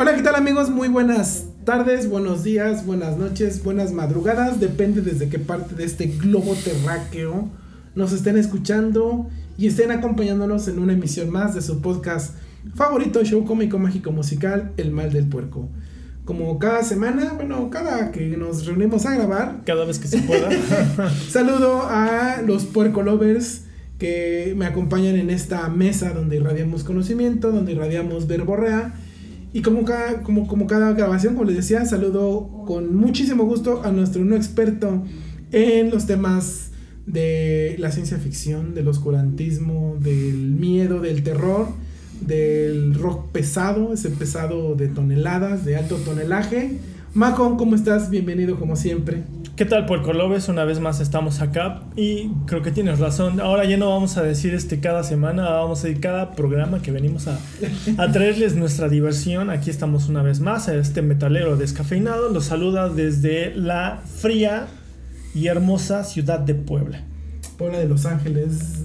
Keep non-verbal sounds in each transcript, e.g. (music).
Hola, ¿qué tal amigos? Muy buenas tardes, buenos días, buenas noches, buenas madrugadas. Depende desde qué parte de este globo terráqueo nos estén escuchando y estén acompañándonos en una emisión más de su podcast favorito, show cómico mágico musical, El Mal del Puerco. Como cada semana, bueno, cada que nos reunimos a grabar, Cada vez que se pueda. (laughs) saludo a los puerco lovers que me acompañan en esta mesa donde irradiamos conocimiento, donde irradiamos verborrea. Y como cada, como, como cada grabación, como les decía, saludo con muchísimo gusto a nuestro no experto en los temas de la ciencia ficción, del oscurantismo, del miedo, del terror, del rock pesado, ese pesado de toneladas, de alto tonelaje. Macon, ¿cómo estás? Bienvenido como siempre. ¿Qué tal, Puerco Lobes? Una vez más estamos acá y creo que tienes razón. Ahora ya no vamos a decir este cada semana, vamos a decir cada programa que venimos a, a traerles nuestra diversión. Aquí estamos una vez más, este metalero descafeinado. Los saluda desde la fría y hermosa ciudad de Puebla. Puebla de Los Ángeles.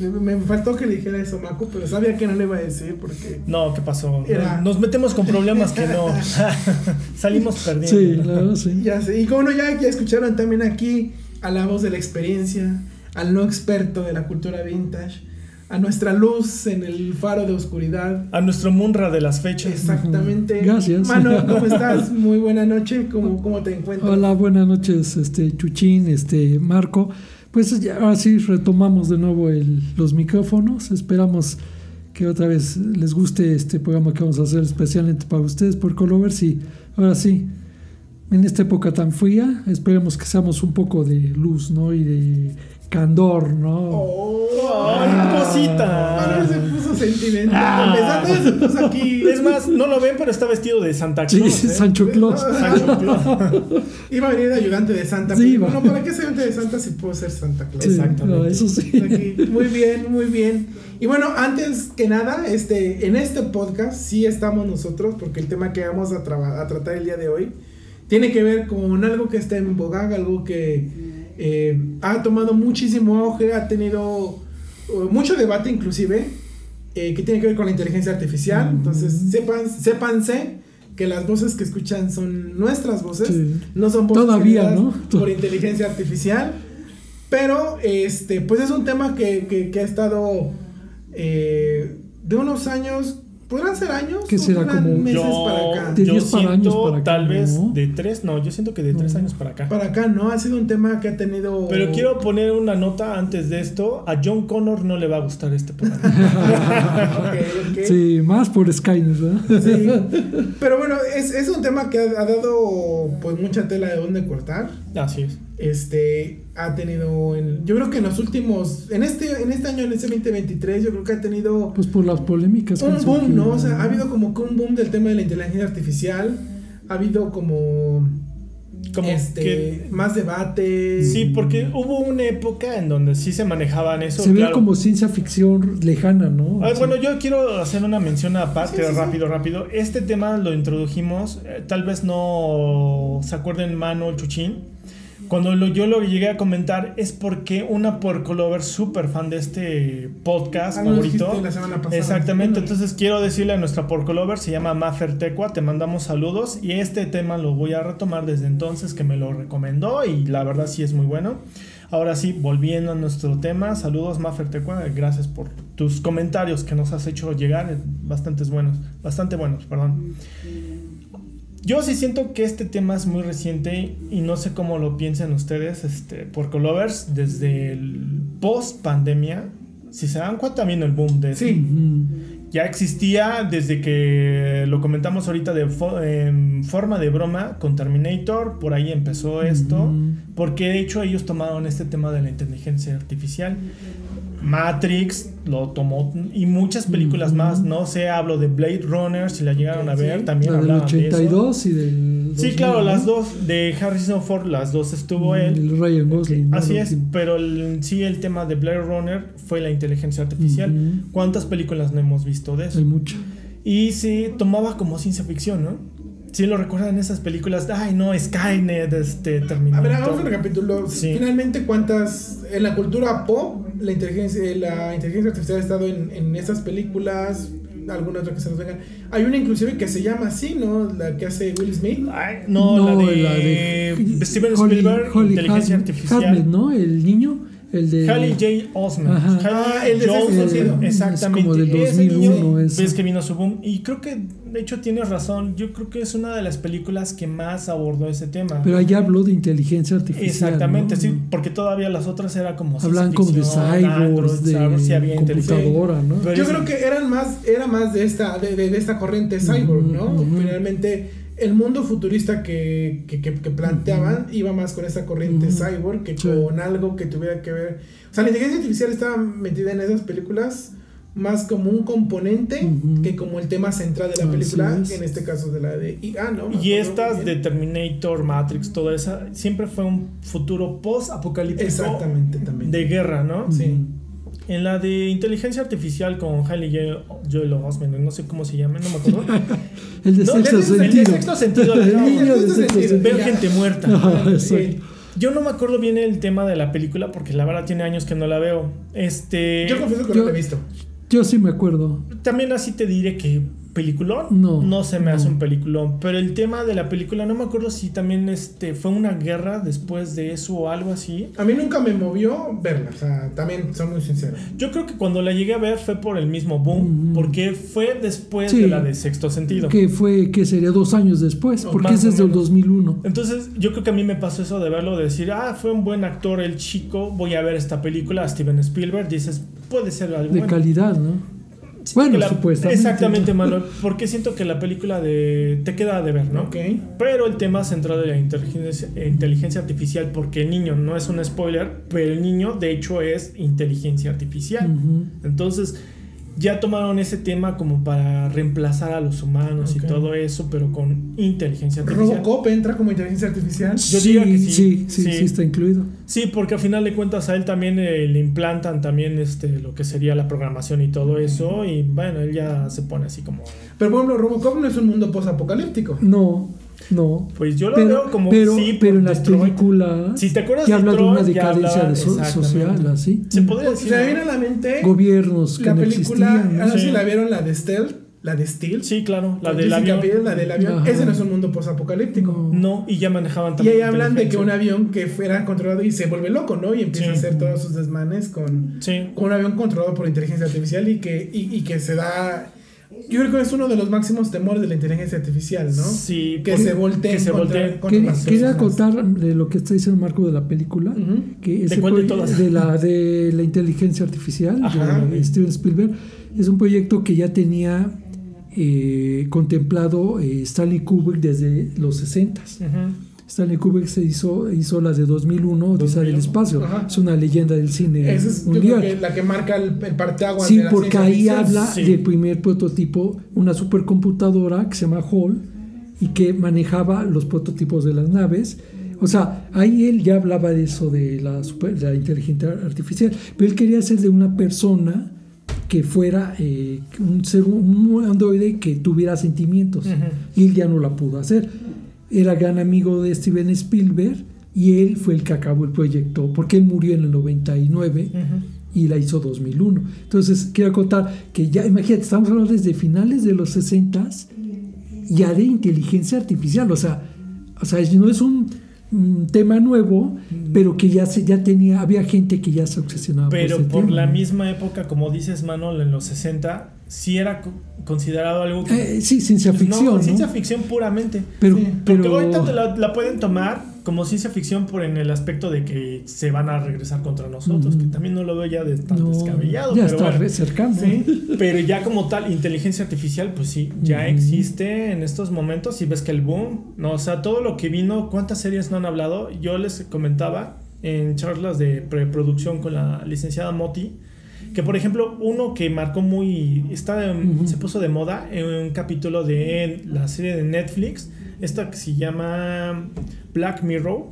Me, faltó que le dijera eso, Maco, pero sabía que no le iba a decir porque... No, ¿qué pasó? Era- Nos metemos con problemas que no. (laughs) (laughs) Salimos perdiendo. Sí, claro, sí. Ya sé. Y como no, ya, ya escucharon también aquí a la voz de la experiencia, al no experto de la cultura vintage, a nuestra luz en el faro de oscuridad. A nuestro Munra de las fechas. Exactamente. Gracias. Mano, ¿cómo (laughs) estás? Muy buena noche. ¿Cómo, cómo te encuentras? Hola, buenas noches, este Chuchín, este Marco. Pues ya ahora sí retomamos de nuevo el- los micrófonos. Esperamos que otra vez les guste este programa que vamos a hacer especialmente para ustedes por Colovers y ahora sí, en esta época tan fría, esperemos que seamos un poco de luz, ¿no? Y de candor, ¿no? Oh, ¡Ay, cosita! Mano, se puso sentimental. Ah. Se puso aquí. Es más, no lo ven, pero está vestido de Santa Sí, Claus. ¿eh? Sancho Claus. Sancho Claus. Iba a venir de ayudante de Santa. Sí, va. bueno, ¿para qué ser ayudante de Santa si puedo ser Santa Claus? Sí, Exactamente. no, eso sí. Aquí. Muy bien, muy bien. Y bueno, antes que nada, este, en este podcast sí estamos nosotros, porque el tema que vamos a, traba- a tratar el día de hoy tiene que ver con algo que está en boga, algo que eh, ha tomado muchísimo auge, ha tenido uh, mucho debate inclusive, eh, que tiene que ver con la inteligencia artificial. Entonces, sepan, sépanse que las voces que escuchan son nuestras voces, Sí. no son voces Todavía, ¿no? por inteligencia artificial. Pero, este, pues es un tema que, que- que ha estado eh, de unos años, ¿podrán ser años? ¿Qué o será, como meses Yo, para acá? De yo 10 para años para acá, tal vez ¿no? de tres, no, yo siento que de tres No. años para acá. Para acá, ¿no? Ha sido un tema que ha tenido... Pero quiero poner una nota antes de esto. A John Connor no le va a gustar este programa. (laughs) Ok, ok. Sí, más por Skynet, ¿verdad? Sí. Pero bueno, es, es un tema que ha, ha dado pues mucha tela de dónde cortar. Así es. Este ha tenido en- yo creo que en los últimos en este en este año en este 2023 yo creo que ha tenido Pues por las polémicas. un boom, surgido, ¿no? O sea, ha habido como que un boom del tema de la inteligencia artificial, ha habido como Como este que. más debate. Sí, porque hubo una época en donde sí se manejaban eso. Se ve claro. como ciencia ficción lejana, ¿no? Ah, Sí. bueno, yo quiero hacer una mención aparte, Sí, sí, sí. rápido, rápido. Este tema lo introdujimos, eh, tal vez no se acuerden mano el chuchín. Cuando lo- yo lo llegué a comentar es porque una porcolover súper fan de este podcast Ah, favorito. la semana pasada. Exactamente, entonces quiero decirle a nuestra porcolover, se llama Maffer Tecua, te mandamos saludos y este tema lo voy a retomar desde entonces que me lo recomendó y la verdad sí es muy bueno. Ahora sí, volviendo a nuestro tema, saludos Maffer Tecua, gracias por tus comentarios que nos has hecho llegar, eh, bastantes buenos, bastante buenos, perdón. Yo sí siento que este tema es muy reciente y no sé cómo lo piensen ustedes, este, por Colovers, desde el post pandemia, si se dan cuenta viene el boom de Sí. Ya existía desde que lo comentamos ahorita de fo- en forma de broma con Terminator, por ahí empezó esto, porque de hecho ellos tomaron este tema de la inteligencia artificial. Matrix lo tomó y muchas películas más, no sé, hablo de Blade Runner, si la llegaron a Sí. ver, también La del hablaban de eso. 82 y del. Sí, 2000, claro, ¿no? las dos de Harrison Ford, las dos estuvo él. El Ryan Gosling. Así es, pero el- sí el tema de Blade Runner fue la inteligencia artificial. ¿Cuántas películas no hemos visto de eso? Hay mucho. Y sí, tomaba como ciencia ficción, ¿no? Sí lo recuerdan esas películas, ay no, Skynet, este, A Terminator. ver, hagamos un recapítulo. Sí. Finalmente, ¿cuántas en la cultura pop la inteligencia, la inteligencia artificial ha estado en, en esas películas? alguna otra que se nos venga. Hay una inclusive que se llama así, ¿no? La que hace Will Smith. Ay, no, la de, Steven Holly- Spielberg, Holly inteligencia artificial. Hasmet, ¿no? El niño, el de... Halle J. Osment. Ah, el de Sentido. Exactamente. Es como del Ese 2001 niño, ese. ves que vino su boom. Y creo que, de hecho, tienes razón. Yo creo que es una de las películas que más abordó ese tema. Pero allá habló de inteligencia artificial. Exactamente, ¿no? sí, porque todavía las otras era como Hablan como de cyborgs, de sí había computadora, ¿no? Pero Yo es- creo que eran más, era más de esta, de, de- de esta corriente cyborg, ¿no? Finalmente, el mundo futurista que, que, que- que planteaban iba más con esa corriente Ujú. cyborg que Sí. con algo que tuviera que ver. O sea, la inteligencia artificial estaba metida en esas películas más como un componente que como el tema central de la película, es. en este caso de la de IA, ¿no? Me Y estas de. Terminator, Matrix, toda esa, siempre fue un futuro post-apocalíptico Exactamente, también. de guerra, ¿no? Sí. En la de inteligencia artificial con Hailey Joel- Joel Osment, no sé cómo se llama, no me acuerdo. (laughs) El de No, sexto el el de sentido. sexto sentido, El de sexto sentido. sentido. Ver gente muerta. (laughs) Exacto. Yo no me acuerdo bien el tema de la película porque la verdad tiene años que no la veo. Este. Yo confieso que Yo- no lo he visto. Yo sí me acuerdo. También así te diré que peliculón No, se me hace no. un peliculón, pero el tema de la película no me acuerdo si también este fue una guerra después de eso o algo así. A mí nunca me movió verla, o sea, también soy muy sincero. Yo creo que cuando la llegué a ver fue por el mismo boom, porque fue después Sí. de la de Sexto Sentido. Que fue, que sería dos años después, O porque ese es del menos. 2001. Entonces, yo creo que a mí me pasó eso de verlo, de decir, ah, fue un buen actor el chico, voy a ver esta película, Steven Spielberg, dices, puede ser algo De bueno. calidad, ¿no? Bueno, la- supuestamente. Exactamente, Manuel, porque siento que la película de te queda de ver, ¿no? Ok. Pero el tema central de la inteligencia, inteligencia artificial, porque el niño no es un spoiler, pero el niño de hecho es inteligencia artificial. Entonces ya tomaron ese tema como para reemplazar a los humanos y todo eso, pero con inteligencia artificial. Robocop entra como inteligencia artificial. Yo diría que sí. Sí, sí, Sí. sí está incluido. Sí, porque al final de cuentas a él también eh, le implantan también este lo que sería la programación y todo eso y bueno, él ya se pone así como Pero por ejemplo, Robocop no es un mundo posapocalíptico. No, no. pues yo lo Pero, veo como pero, sí, pero en las Detroit. películas Si te acuerdas que de habla de una ya decadencia de so- social, así. Se podría decir. ¿no? viene a la mente Gobiernos que la no película, existían. no sé Sí. si la vieron, la de Stealth, la de Steel. Sí, claro, la del Jessica avión. Biel, la del avión. Ajá. Ese no es un mundo posapocalíptico. No. No, y ya manejaban Y también. ahí hablan de que un avión que fuera controlado y se vuelve loco, ¿no? Y empieza Sí. a hacer todos sus desmanes con, Sí. con un avión controlado por inteligencia artificial y que, y, y que se da... Yo creo que es uno de los máximos temores de la inteligencia artificial, ¿no? Sí, Que se volteen que se contra Quería, las quería personas. contar de lo que está diciendo Marco de la película, que ese cuál de proye- todas? de la de la inteligencia artificial Ajá. de Steven Spielberg es un proyecto que ya tenía eh, contemplado eh, Stanley Kubrick desde los 60 Ujú. Stanley Kubrick se hizo hizo la de 2001 Odisea del 2001. espacio Ajá. es una leyenda del cine Esa es mundial que la que marca el, el parteaguas Sí, de la porque ahí habla Sí. del primer prototipo, una supercomputadora que se llama Hall y que manejaba los prototipos de las naves. O sea, ahí él ya hablaba de eso, de la, super- de la inteligencia artificial, pero él quería hacer de una persona que fuera eh, un ser, un androide que tuviera sentimientos. Ujú. Y él ya no la pudo hacer. Era gran amigo de Steven Spielberg y él fue el que acabó el proyecto, porque él murió en el 99 Ujú. y la hizo 2001. Entonces, quiero contar que ya, imagínate, estamos hablando desde finales de los 60 ya de inteligencia artificial, o sea, o sea, no es un, tema nuevo, pero que ya se ya tenía había gente que ya se obsesionaba Pero por tema. la misma época, como dices, Manuel, en los 60, sí era co- considerado algo que. Eh, sí, ciencia pues, ficción, no, ¿no? ciencia ficción puramente. pero, Sí, Porque pero ahorita te la, la pueden tomar como ciencia ficción por en el aspecto de que se van a regresar contra nosotros, que también no lo veo ya de tan no, descabellado. ya pero está bueno. re cercano. Sí. Pero ya como tal, inteligencia artificial, pues sí, ya existe en estos momentos y ves que el boom, no, o sea, todo lo que vino, cuántas series no han hablado, yo les comentaba en charlas de preproducción con la licenciada Moti, que por ejemplo, uno que marcó muy, está se puso de moda en un capítulo de la serie de Netflix, esta que se llama Black Mirror.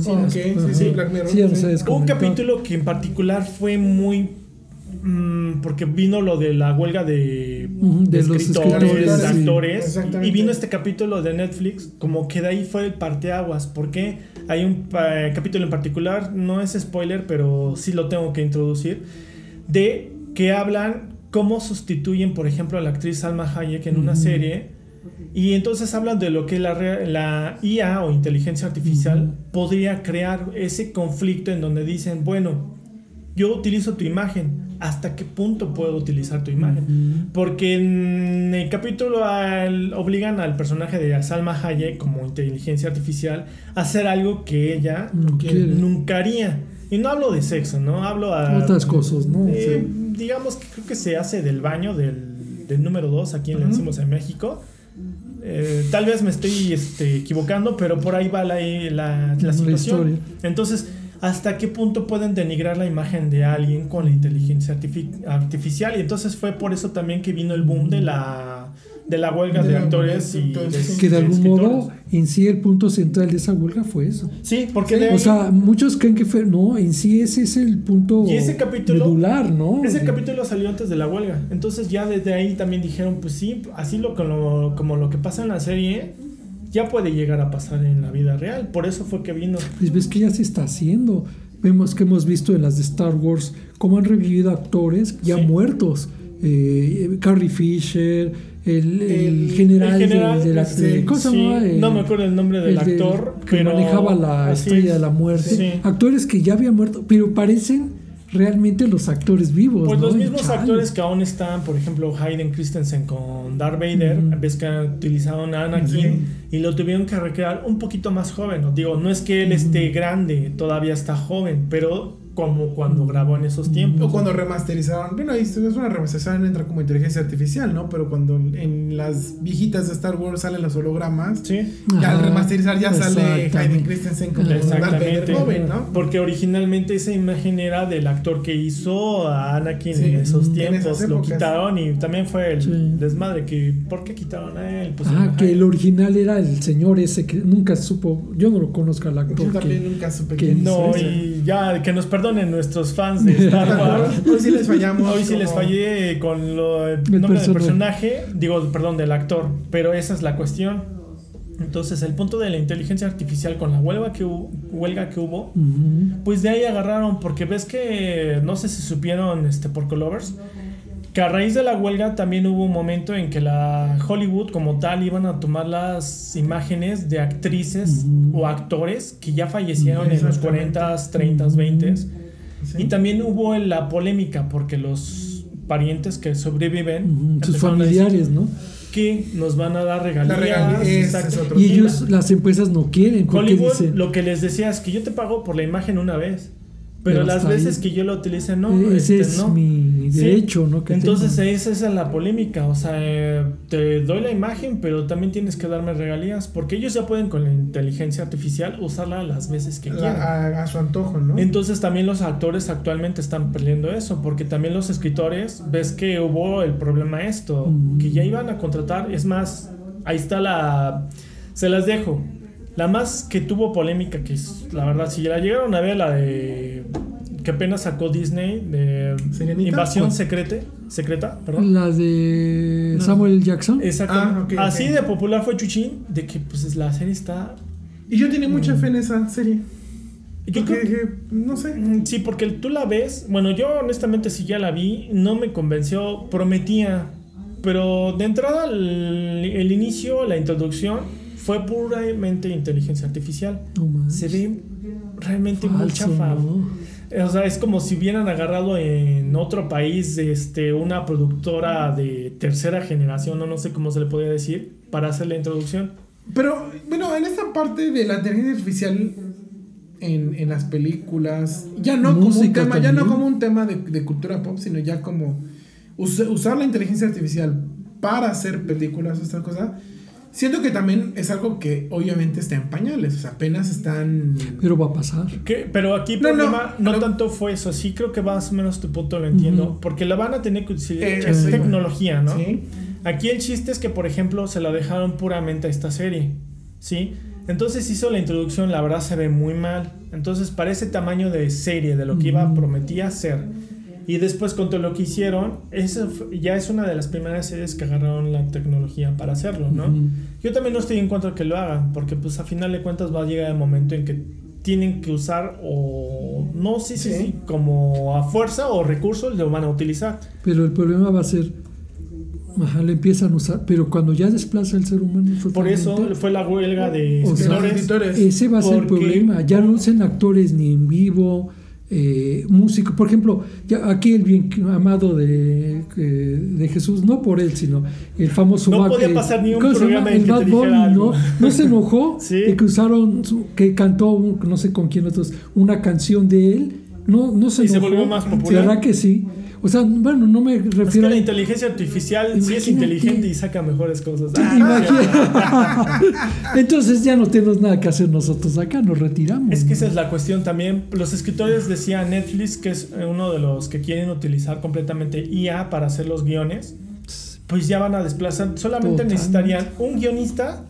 Sí, las- sí, sí, Black Mirror. Sí, sí. un capítulo que en particular fue muy. mm, porque vino lo de la huelga de, los escritores, escritores, de sí. actores. Exactamente. Y vino este capítulo de Netflix, como que de ahí fue el parteaguas. Porque hay un pa- capítulo en particular, no es spoiler, pero sí lo tengo que introducir, de que hablan cómo sustituyen, por ejemplo, a la actriz Salma Hayek en una serie. Y entonces hablan de lo que la, la IA o inteligencia artificial podría crear ese conflicto en donde dicen, bueno, yo utilizo tu imagen, ¿hasta qué punto puedo utilizar tu imagen? Porque en el capítulo al- obligan al personaje de Salma Hayek como inteligencia artificial a hacer algo que ella No nunca haría. Y no hablo de sexo, ¿no? Hablo a... Otras cosas, ¿no? eh, Digamos que creo que se hace del baño del, del número 2 aquí en Ujú. decimos en México. Eh, tal vez me estoy este, equivocando, pero por ahí va la, la, la La situación. Entonces, ¿hasta qué punto pueden denigrar la imagen de alguien con la inteligencia artifi- artificial? Y entonces fue por eso también que vino el boom de la, de la huelga De de, la actores y de. Que de algún escritores. modo, en sí, el punto central de esa huelga fue eso. Sí, porque Sí, de O sea, muchos creen que fue. No, en sí ese es el punto Y ese capítulo- medular, ¿no? Ese De- capítulo salió antes de la huelga. Entonces ya desde ahí también dijeron, pues sí, así lo, como, como lo que pasa en la serie, ya puede llegar a pasar en la vida real. Por eso fue que vino. Pues ves que ya se está haciendo. Vemos que hemos visto en las de Star Wars cómo han revivido actores ya Sí. muertos. Eh, Carrie Fisher, el, general, el general, de, de la. El- no me acuerdo el nombre del el del- actor, que pero manejaba la estrella es. de la muerte. Sí. Actores que ya habían muerto, pero parecen realmente los actores vivos. Pues ¿no? los mismos chale. actores que aún están, por ejemplo, Hayden Christensen con Darth Vader, Ujú. ves que utilizaron a Anakin y lo tuvieron que recrear un poquito más joven. ¿no? Digo, no es que él esté grande, todavía está joven, pero como cuando grabó en esos tiempos. O cuando remasterizaron, bueno, ahí es una remasterización, entra como inteligencia artificial, ¿no? Pero cuando en las viejitas de Star Wars salen los hologramas, Sí. ya al remasterizar ya sale. Hayden Christensen como Darth joven, ¿no? Porque originalmente esa imagen era del actor que hizo a Anakin Sí, en esos tiempos. Lo quitaron y también fue el Sí. desmadre que ¿por qué quitaron a él? Pues, Ah, que el original era el señor ese que nunca supo. Yo no lo conozco al actor. Yo también que- nunca supe que quién No, es ese. y ya que nos perdonen nuestros fans de Star (laughs) Wars. Hoy sí les fallamos. Hoy sí les fallé con lo, el nombre del personaje, digo, perdón, del actor, pero esa es la cuestión. Entonces, el punto de la inteligencia artificial con la huelga que, hu- huelga que hubo, pues de ahí agarraron, porque ves que, no sé si supieron este, por Colovers, que a raíz de la huelga también hubo un momento en que la Hollywood como tal iban a tomar las imágenes de actrices o actores que ya fallecieron en los Exactamente. 40s, 30s, 20s. Sí. Y también hubo la polémica porque los parientes que sobreviven, Sus familiares, ¿no? que nos van a dar regalías. La Y tema. ellos, las empresas no quieren. Porque Hollywood dicen, lo que les decía es que yo te pago por la imagen una vez, pero Pero las veces ahí. que yo lo utilice no, ese este, es no. mi Sí. derecho, ¿no? Que Entonces tengo. esa es la polémica, o sea, eh, te doy la imagen, pero también tienes que darme regalías, porque ellos ya pueden con la inteligencia artificial usarla las veces que quieran. A su antojo, ¿no? Entonces también los actores actualmente están perdiendo eso, porque también los escritores, ves que hubo el problema esto, Mm. que ya iban a contratar, es más, ahí está la, se las dejo, la más que tuvo polémica, que es, la verdad, si la llegaron a ver, la de, que apenas sacó Disney, de ¿Sirenita? Invasión ¿Cuál? secreta, secreta, perdón. La de No. Samuel Jackson. Exacto. Ah, Así de popular fue Chuchín, de que pues la serie está... Y yo tenía mucha fe en esa serie. Yo Porque creo dije, no sé. Mm, Sí, porque tú la ves, bueno, yo honestamente sí ya la vi, no me convenció, prometía, pero de entrada el, el inicio, la introducción, fue puramente inteligencia artificial. No. Se ve realmente muy Falso, chafa. ¿no? O sea, es como si hubieran agarrado en otro país este, una productora de tercera generación, o no sé cómo se le podría decir, para hacer la introducción. Pero, bueno, en esta parte de la inteligencia artificial en, en las películas, ya no como un tema, ya no también. como un tema de, de cultura pop, sino ya como us- usar la inteligencia artificial para hacer películas, esta cosa. Siento que también es algo que obviamente está en pañales, o sea, apenas están... Pero va a pasar. ¿Qué? Pero aquí el No, no, problema no, tanto fue eso, sí creo que más o menos tu punto lo entiendo, porque la van a tener que utilizar, Eh, es tecnología, ¿no? ¿sí? Aquí el chiste es que, por ejemplo, se la dejaron puramente a esta serie, ¿sí? Entonces hizo la introducción, la verdad se ve muy mal, entonces para ese tamaño de serie, de lo que iba, prometía ser, y después con todo lo que hicieron, eso ya es una de las primeras series que agarraron la tecnología para hacerlo, ¿no? Ujú. Yo también no estoy en contra de que lo hagan, porque pues a final de cuentas va a llegar el momento en que tienen que usar o no sé si Sí. si como a fuerza o recursos lo van a utilizar. Pero el problema va a ser, ajá, le empiezan a usar, pero cuando ya desplaza el ser humano Por eso fue la huelga de O sea, escritores. escritores. ese va a ser el problema. Ya no usen actores ni en vivo, eh, músicos. Por ejemplo, ya aquí el bien amado de, eh, de Jesús, no por él, sino el famoso No podía eh, pasar ni un ¿cómo se programa en El que te Bad algo. ¿no? (laughs) No se enojó (laughs) Sí. de que usaron, su- que cantó, un- no sé con quién otros, una canción de él. No, no se Y se enojó. volvió más popular. ¿Verdad que sí? O sea, bueno, no me Es que refiero la a... inteligencia artificial sí es inteligente y saca mejores cosas. Ah. Entonces ya no tenemos nada que hacer nosotros acá, nos retiramos. Es que esa es la cuestión también. Los escritores decían Netflix, que es uno de los que quieren utilizar completamente IA para hacer los guiones, pues ya van a desplazar. Solamente Totalmente. necesitarían un guionista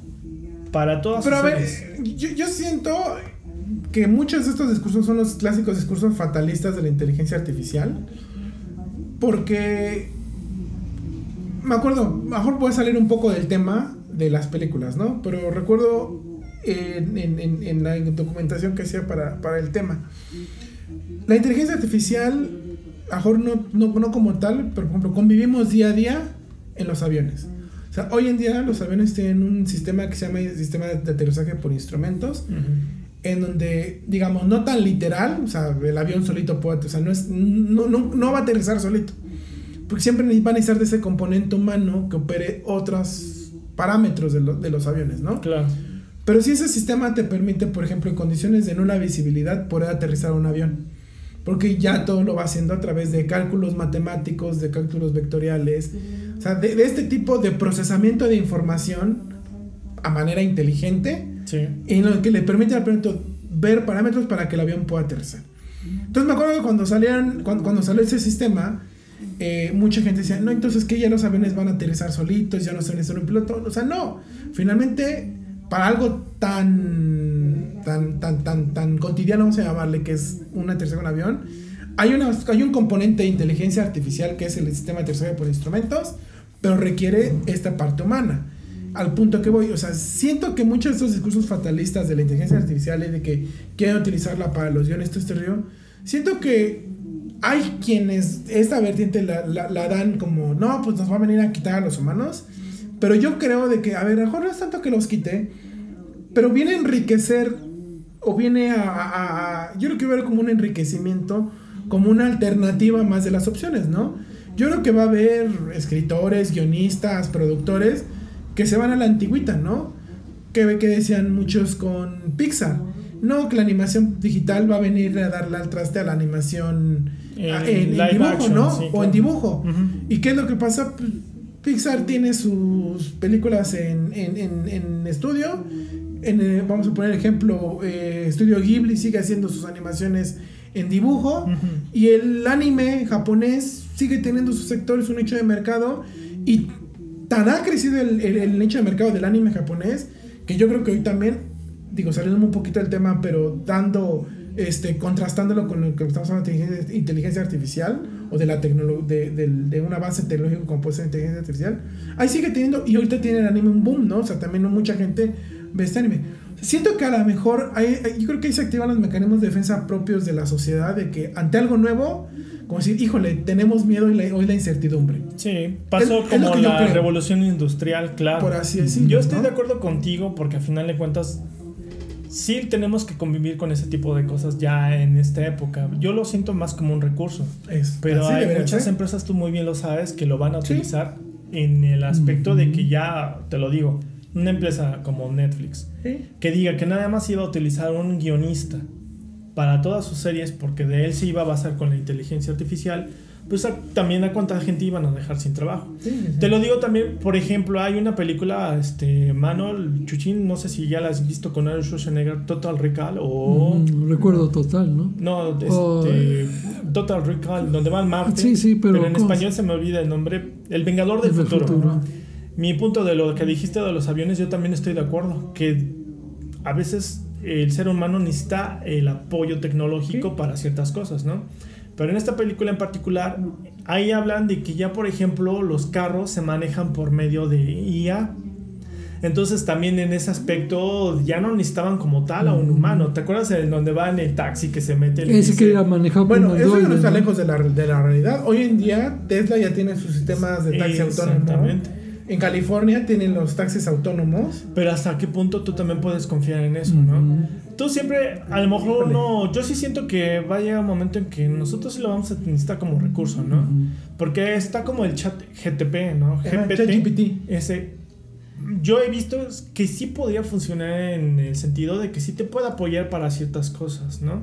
para todas Pero a ver, series. yo, yo siento que muchos de estos discursos son los clásicos discursos fatalistas de la inteligencia artificial. Porque me acuerdo, mejor a salir un poco del tema de las películas, ¿no? Pero recuerdo en, en- en- la documentación que hacía para, para el tema. La inteligencia artificial, mejor no, no, no como tal, pero por ejemplo, convivimos día a día en los aviones. O sea, hoy en día los aviones tienen un sistema que se llama sistema de aterrizaje por instrumentos, Ujú. En donde, digamos, no tan literal, o sea, el avión solito puede, o sea, no, es, no, no, no va a aterrizar solito. Porque siempre va a necesitar de ese componente humano que opere otros parámetros de, lo- de los aviones, ¿no? Claro. Pero si ese sistema te permite, por ejemplo, en condiciones de nula visibilidad, poder aterrizar un avión. Porque ya todo lo va haciendo a través de cálculos matemáticos, de cálculos vectoriales. O sea, de, de este tipo de procesamiento de información a manera inteligente, Sí. en lo que le permite al piloto ver parámetros para que el avión pueda aterrizar. Entonces me acuerdo que cuando salieron, cuando, cuando salió ese sistema, eh, mucha gente decía, no, entonces que ya los aviones van a aterrizar solitos, ya no se necesita un piloto. O sea, no. Finalmente, para algo tan, tan, tan, tan, tan cotidiano, vamos a llamarle, que es un aterrizaje de un avión, hay, una, hay un componente de inteligencia artificial que es el sistema de aterrizaje por instrumentos, pero requiere esta parte humana. Al punto que voy, o sea, siento que muchos de estos discursos fatalistas de la inteligencia artificial y de que quieren utilizarla para los guiones, todo este río, siento que hay quienes esta vertiente la, la, la dan como, no, pues nos va a venir a quitar a los humanos, pero yo creo de que, a ver, a lo mejor no es tanto que los quite, pero viene a enriquecer o viene a, a- a- yo creo que ver como un enriquecimiento, como una alternativa más de las opciones, ¿no? Yo creo que va a haber escritores, guionistas, productores que se van a la antigüita, ¿no? Que ve que decían muchos con Pixar. No, que la animación digital va a venir a darle al traste a la animación En a- en, en live dibujo, action, ¿no? sí, o claro. en dibujo. ¿Y qué es lo que pasa? Pixar tiene sus películas en, estudio. En, eh, vamos a poner ejemplo, eh, Estudio Ghibli sigue haciendo sus animaciones en dibujo. Y el anime japonés sigue teniendo sus sectores, su nicho de mercado. Y tan ha crecido el, el- el nicho de mercado del anime japonés que yo creo que hoy también, digo, saliendo un poquito del tema, pero dando, este, contrastándolo con lo que estamos hablando de inteligencia, inteligencia artificial o de la tecnolo- de, de una base tecnológica como puede ser inteligencia artificial, ahí sigue teniendo, y ahorita tiene el anime un boom, ¿no? O sea, también mucha gente ve este anime. Siento que a lo mejor, hay- yo creo que ahí se activan los mecanismos de defensa propios de la sociedad, de que ante algo nuevo, como decir, híjole, tenemos miedo y la, hoy la incertidumbre. Sí, pasó Es- como la revolución industrial, claro. Por así decirlo, Yo estoy ¿no? de acuerdo contigo porque a final de cuentas sí tenemos que convivir con ese tipo de cosas ya en esta época. Yo lo siento más como un recurso, Es, pero hay muchas ser. empresas, tú muy bien lo sabes, que lo van a Sí. utilizar en el aspecto de que ya, te lo digo, una empresa como Netflix, Sí. que diga que nada más iba a utilizar un guionista para todas sus series porque de él se iba a basar con la inteligencia artificial, pues a- también a cuánta gente iban a dejar sin trabajo. Sí, sí, sí. Te lo digo también, por ejemplo, hay una película, este, Manuel Chuchín, no sé si ya la has visto con Arnold Schwarzenegger, Total Recall o... Mm, recuerdo total, ¿no? No, este, Oh, Total Recall, donde va al Marte. Sí, sí, pero en ¿cómo español se me olvida el nombre. El Vengador del futuro. futuro. Mi punto de lo que dijiste de los aviones, yo también estoy de acuerdo. Que a veces el ser humano necesita el apoyo tecnológico Sí. para ciertas cosas, ¿no? Pero en esta película en particular, ahí hablan de que ya, por ejemplo, los carros se manejan por medio de IA. Entonces también en ese aspecto ya no necesitaban como tal a un humano. ¿Te acuerdas en donde va en el taxi que se mete? le Ese que era manejado por Bueno, eso ya no está ¿no? lejos de la, de la realidad. Hoy en día, Tesla ya tiene sus sistemas de taxi autónomo. Exactamente. En California tienen los taxis autónomos. Pero hasta qué punto tú también puedes confiar en eso, ¿no? Ujú. Tú siempre, a lo mejor no, yo sí siento que va a llegar un momento en que nosotros sí lo vamos a necesitar como recurso, ¿no? Ujú. Porque está como el chat GTP, ¿no? GPT. Ese. Yo he visto que sí podría funcionar en el sentido de que sí te puede apoyar para ciertas cosas, ¿no?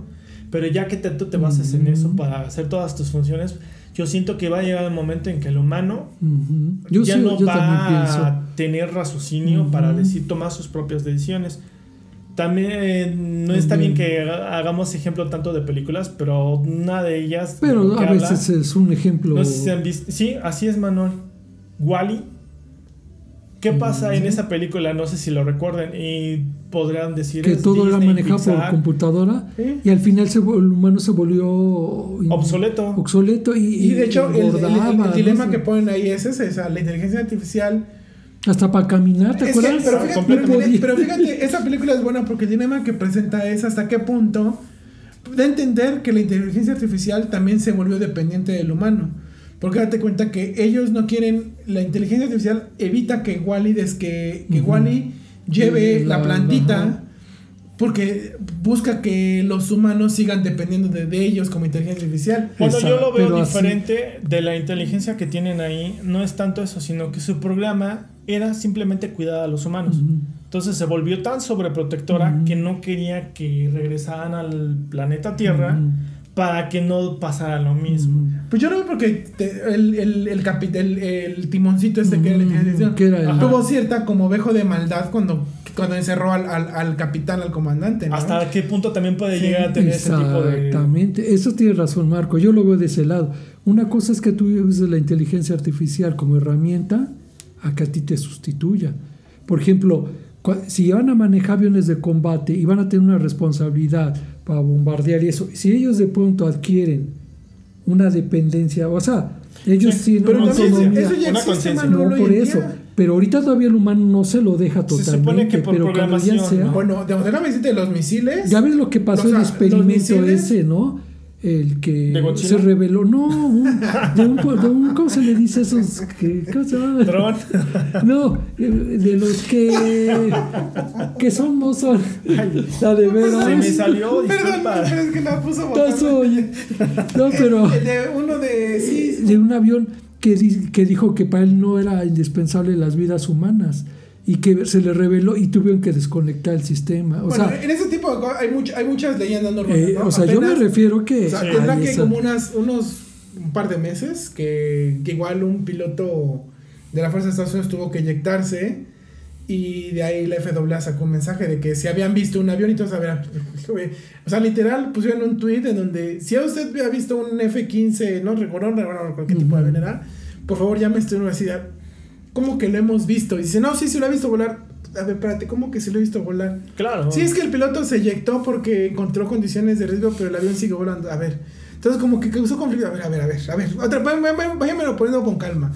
Pero ya que tanto te basas en eso para hacer todas tus funciones, yo siento que va a llegar el momento en que el humano. Yo, ya sí, no yo va a tener raciocinio para decir tomar sus propias decisiones. También eh, no está bien que haga- hagamos ejemplo tanto de películas, pero una de ellas. Pero a habla- veces es un ejemplo. no sé si han visto. Sí, así es, Manuel. Wally. ¿Qué pasa en esa película? No sé si lo recuerden y podrán decir. que todo era Disney, manejado por computadora ¿sí? y al final se, el humano se volvió in- Obsoleto. Y obsoleto y, de hecho, el, el- el- el engordaba, dilema ¿no? que ponen ahí es ese, o sea, la inteligencia artificial. hasta para caminar, ¿te Es que- acuerdas? pero, Ah, fíjate, completamente. pero- pero fíjate, esa película es buena porque el dilema que presenta es hasta qué punto da a entender que la inteligencia artificial también se volvió dependiente del humano. Porque date cuenta que ellos no quieren, la inteligencia artificial evita que Wally, des que, que. Wally lleve La- la, plantita ajá. porque busca que los humanos sigan dependiendo de, de ellos como inteligencia artificial. Bueno, yo lo veo así- diferente de la inteligencia que tienen ahí. No es tanto eso, sino que su programa era simplemente cuidar a los humanos. Entonces se volvió tan sobreprotectora que no quería que regresaran al planeta Tierra. Para que no pasara lo mismo. Pues yo no veo porque te- el, el, el, capi- el, el timoncito este que era la inteligencia artificial Que era tuvo cierta como vejo de maldad cuando, cuando encerró al, al, al capitán, al comandante. ¿no? ¿Hasta qué punto también puede Sí, llegar a tener ese tipo de... Exactamente, eso tiene razón Marco, yo lo veo de ese lado. Una cosa es que tú uses la inteligencia artificial como herramienta a que a ti te sustituya. Por ejemplo, si van a manejar aviones de combate y van a tener una responsabilidad para bombardear y eso, si ellos de pronto adquieren una dependencia, o sea, ellos Sí, tienen Pero una autonomía. eso ya una existe, no hoy por en eso, pero ahorita todavía el humano no se lo deja Se totalmente. supone que por pero programación, sea, ¿no? Bueno, de- déjame decirte, los misiles. ya ves lo que pasó O sea, el experimento misiles- ese, ¿no? El que ¿De se reveló, no, un- de, un, de un- ¿cómo se le dice esos? Que. Dron. No, eh, de los que que son, no son, la de veras. Se me salió, Perdón, disculpa. pero es que la puso No, pero De uno de. Sí, sí. de un avión que, di- que dijo que para él no era indispensable las vidas humanas y que se le reveló y tuvieron que desconectar el sistema. O bueno, sea, en ese tipo de cosas hay, much- hay muchas leyendas no eh, ¿no? o sea yo me Apenas- refiero que O sea, tendrá que esa- como unas, unos un par de meses que, que igual un piloto de la Fuerza de Estados Unidos tuvo que eyectarse y de ahí la FAA sacó un mensaje de que si habían visto un avión y todos sabían, (laughs) o sea, literal pusieron un tweet en donde si usted había visto un F-15, no recuerdo, no recuerdo qué tipo de avión era, por favor llame a esta universidad. ¿Cómo que lo hemos visto? Y dice, no, sí, sí lo he visto volar. A ver, espérate, ¿cómo que sí lo he visto volar? Claro. Sí, es que el piloto se eyectó porque encontró condiciones de riesgo, pero el avión sigue volando. A ver, entonces como que causó conflicto. A ver, a ver, a ver, a ver. Otra, vá- vá- vá- váyamelo poniendo con calma.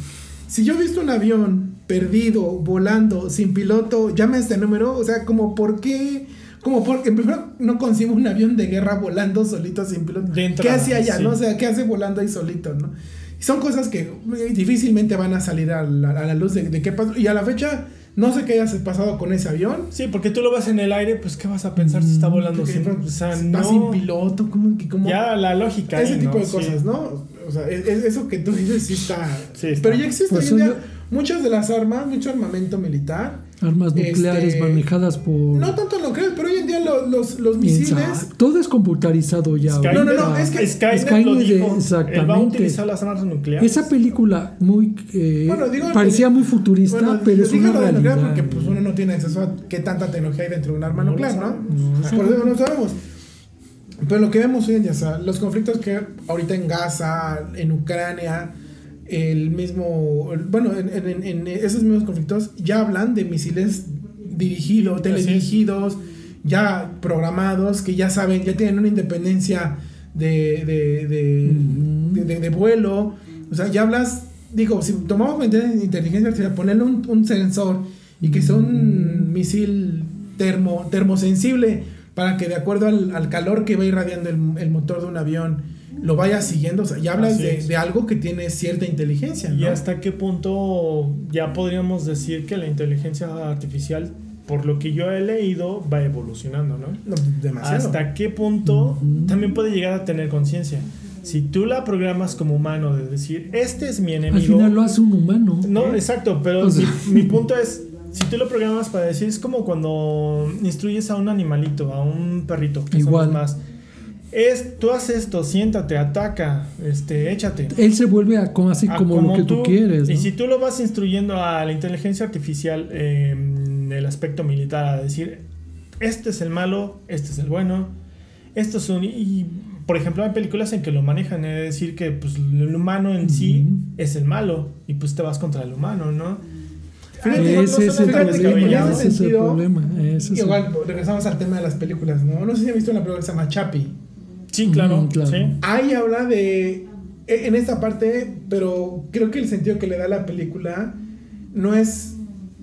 Si yo he visto un avión perdido, volando, sin piloto, llame a este número. O sea, como por qué... Como porque primero no consigo un avión de guerra volando solito sin piloto. De ¿Qué entrada, hacía allá, sí. no? O sea, ¿qué hace volando ahí solito, no? Y son cosas que eh, difícilmente van a salir a la, a la luz de, de qué pasó. Y a la fecha, no sé qué haya pasado con ese avión. Sí, porque tú lo ves en el aire, pues ¿qué vas a pensar si está volando Porque, sin, no, o sea, no, sin piloto, ¿cómo que cómo? Ya la lógica. ese ahí, tipo ¿no? de Sí. cosas, ¿no? O sea, es- es- eso que tú dices sí está. Sí, está. Pero ya existe Pues hoy en yo- día muchas de las armas, mucho armamento militar. Armas nucleares Este, manejadas por No tanto lo crees, pero hoy en día lo- los, los misiles. Exacto. todo es computarizado ya. Skynet, No, no, no, es que- Skynet, Skynet lo de- dijo. Él va a exactamente. utilizar las armas nucleares. Esa película muy eh, Bueno, digo, parecía muy futurista, Bueno, pero es una lo de nuclear realidad. porque pues uno no tiene acceso a qué tanta tecnología hay dentro de un arma No nuclear, ¿no? No, Por eso no sabemos. Pero lo que vemos hoy en día, o sea, los conflictos que ahorita en Gaza, en Ucrania, el mismo, bueno, en, en- en esos mismos conflictos ya hablan de misiles dirigidos, teledirigidos, ya programados, que ya saben, ya tienen una independencia de, de, de, Ujú. de- de- de vuelo. O sea, ya hablas, digo, si tomamos inteligencia artificial, ponerle un, un sensor y que sea un misil termo, termosensible para que de acuerdo al, al calor que va irradiando el, el motor de un avión lo vaya siguiendo. O sea, ya hablas de, algo que tiene cierta inteligencia. ¿Y hasta qué punto ya podríamos decir que la inteligencia artificial, por lo que yo he leído, va evolucionando, ¿no? No, demasiado. ¿Hasta qué punto también puede llegar a tener conciencia? Si tú la programas como humano de decir, este es mi Al enemigo. final lo hace un humano. No, exacto, pero O sea- mi, mi punto es, si tú lo programas para decir, es como cuando instruyes a un animalito, a un perrito, que Igual. más. Es, tú haces esto, siéntate, ataca, este, échate. Él se vuelve a, como así como, lo que tú, quieres. Y si tú lo vas instruyendo a la inteligencia artificial eh, en el aspecto militar, a decir, este es el malo, este es el bueno, esto es un... Y, por ejemplo, hay películas en que lo manejan, es decir, que pues, el humano en sí es el malo, y pues te vas contra el humano, ¿no? Fíjate, no ese es el fíjate que problema. en descabellado. ese Ese es el sentido, problema. ese es el- Igual, regresamos al tema de las películas, ¿no? No sé si han visto una película que se llama Chapi. Sí, claro, Mm, claro. sí. Ahí habla de. e- En esta parte, pero creo que el sentido que le da la película no es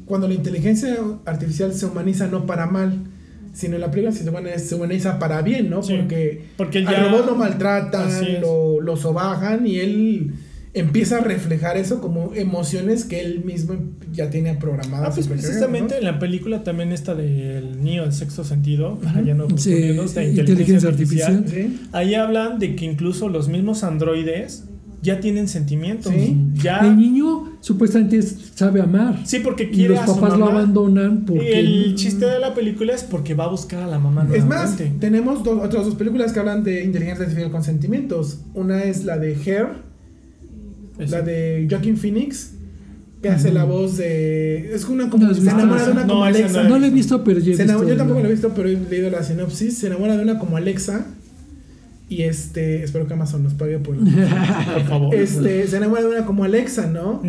cuando la inteligencia artificial se humaniza no para mal, sino en la película se humaniza, para bien, ¿no? Sí. Porque, Porque al robot lo maltratan, lo, lo sobajan y él empieza a reflejar eso como emociones que él mismo ya tiene programadas. Ah, pues precisamente ¿no? en la película también esta del niño del sexto sentido, para ya no Sí, confundirnos, de inteligencia artificial. Sí. Ahí hablan de que incluso los mismos androides ya tienen sentimientos. Sí. Ya. El niño supuestamente es- sabe amar. Sí, porque y quiere los a su papás lo mamá. abandonan porque El chiste de la película es porque va a buscar a la mamá Es más, tenemos dos, otras dos películas que hablan de inteligencia artificial con sentimientos. Una es la de Hair, Eso. la de Joaquin Phoenix, que hace la voz de. Es una como. No se enamora de una No, como Alexa. no no lo he visto, pero ya he visto yo tampoco la- he visto, pero he leído la sinopsis. Se enamora de una como Alexa. Y este. Espero que Amazon nos pague por. (laughs) Por favor. este. Se enamora de una como Alexa, ¿no?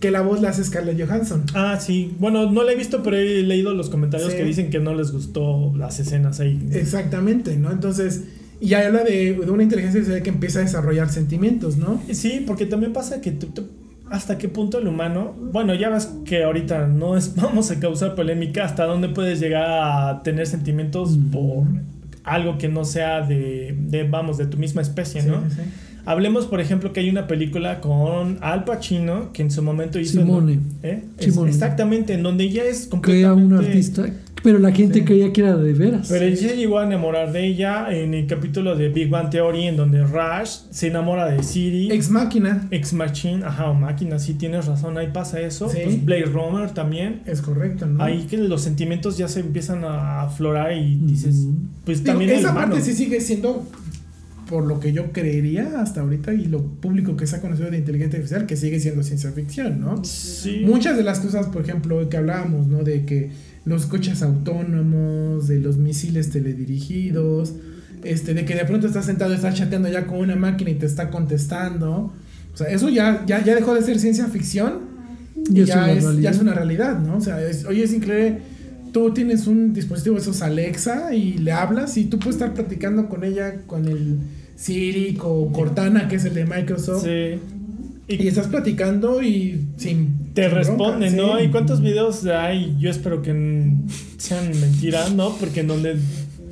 Que la voz la hace Scarlett Johansson. Ah, sí. Bueno, no la he visto, pero he leído los comentarios Sí. que dicen que no les gustó las escenas ahí. Exactamente, ¿no? Entonces. Y ya habla de, de una inteligencia artificial que empieza a desarrollar sentimientos, ¿no? Sí, porque también pasa que tú- tú- hasta qué punto el humano, bueno, ya ves que ahorita no es, (laughs) vamos a causar polémica, hasta dónde puedes llegar a tener sentimientos por algo que no sea de, de, vamos, de tu misma especie, ¿no? sí, sí. Hablemos, por ejemplo, que hay una película con Al Pacino que en su momento hizo... Simone. ¿Eh? Simone. exactamente, en donde ya es crea completamente... un artista, pero la gente Sí. creía que era de veras. Pero él se llegó a enamorar de ella en el capítulo de Big Bang Theory, en donde Rush se enamora de Siri. Ex máquina. Ex Machine, ajá, o máquina, sí tienes razón, ahí pasa eso. Sí. Pues Blade Runner también. Es correcto, ¿no? Ahí que los sentimientos ya se empiezan a aflorar y dices, Ujú. pues Digo, también esa parte sí sigue siendo, por lo que yo creería hasta ahorita y lo público que se ha conocido de inteligencia artificial, que sigue siendo ciencia ficción, ¿no? Sí. Muchas de las cosas, por ejemplo, que hablábamos, ¿no? De que los coches autónomos, de los misiles teledirigidos, este, de que de pronto estás sentado, estás chateando ya con una máquina y te está contestando. O sea, eso ya, ya, ya dejó de ser ciencia ficción Y y es ya, una es, ya es una realidad, ¿no? O sea, es- oye, es increíble. Tú tienes un dispositivo, esos Alexa, y le hablas y tú puedes estar platicando con ella, con el Siri o Cortana, que es el de Microsoft, Sí. Y estás platicando y sin... Te responden, ¿no? ¿Y cuántos videos hay? Yo espero que sean mentiras, ¿no? Porque en donde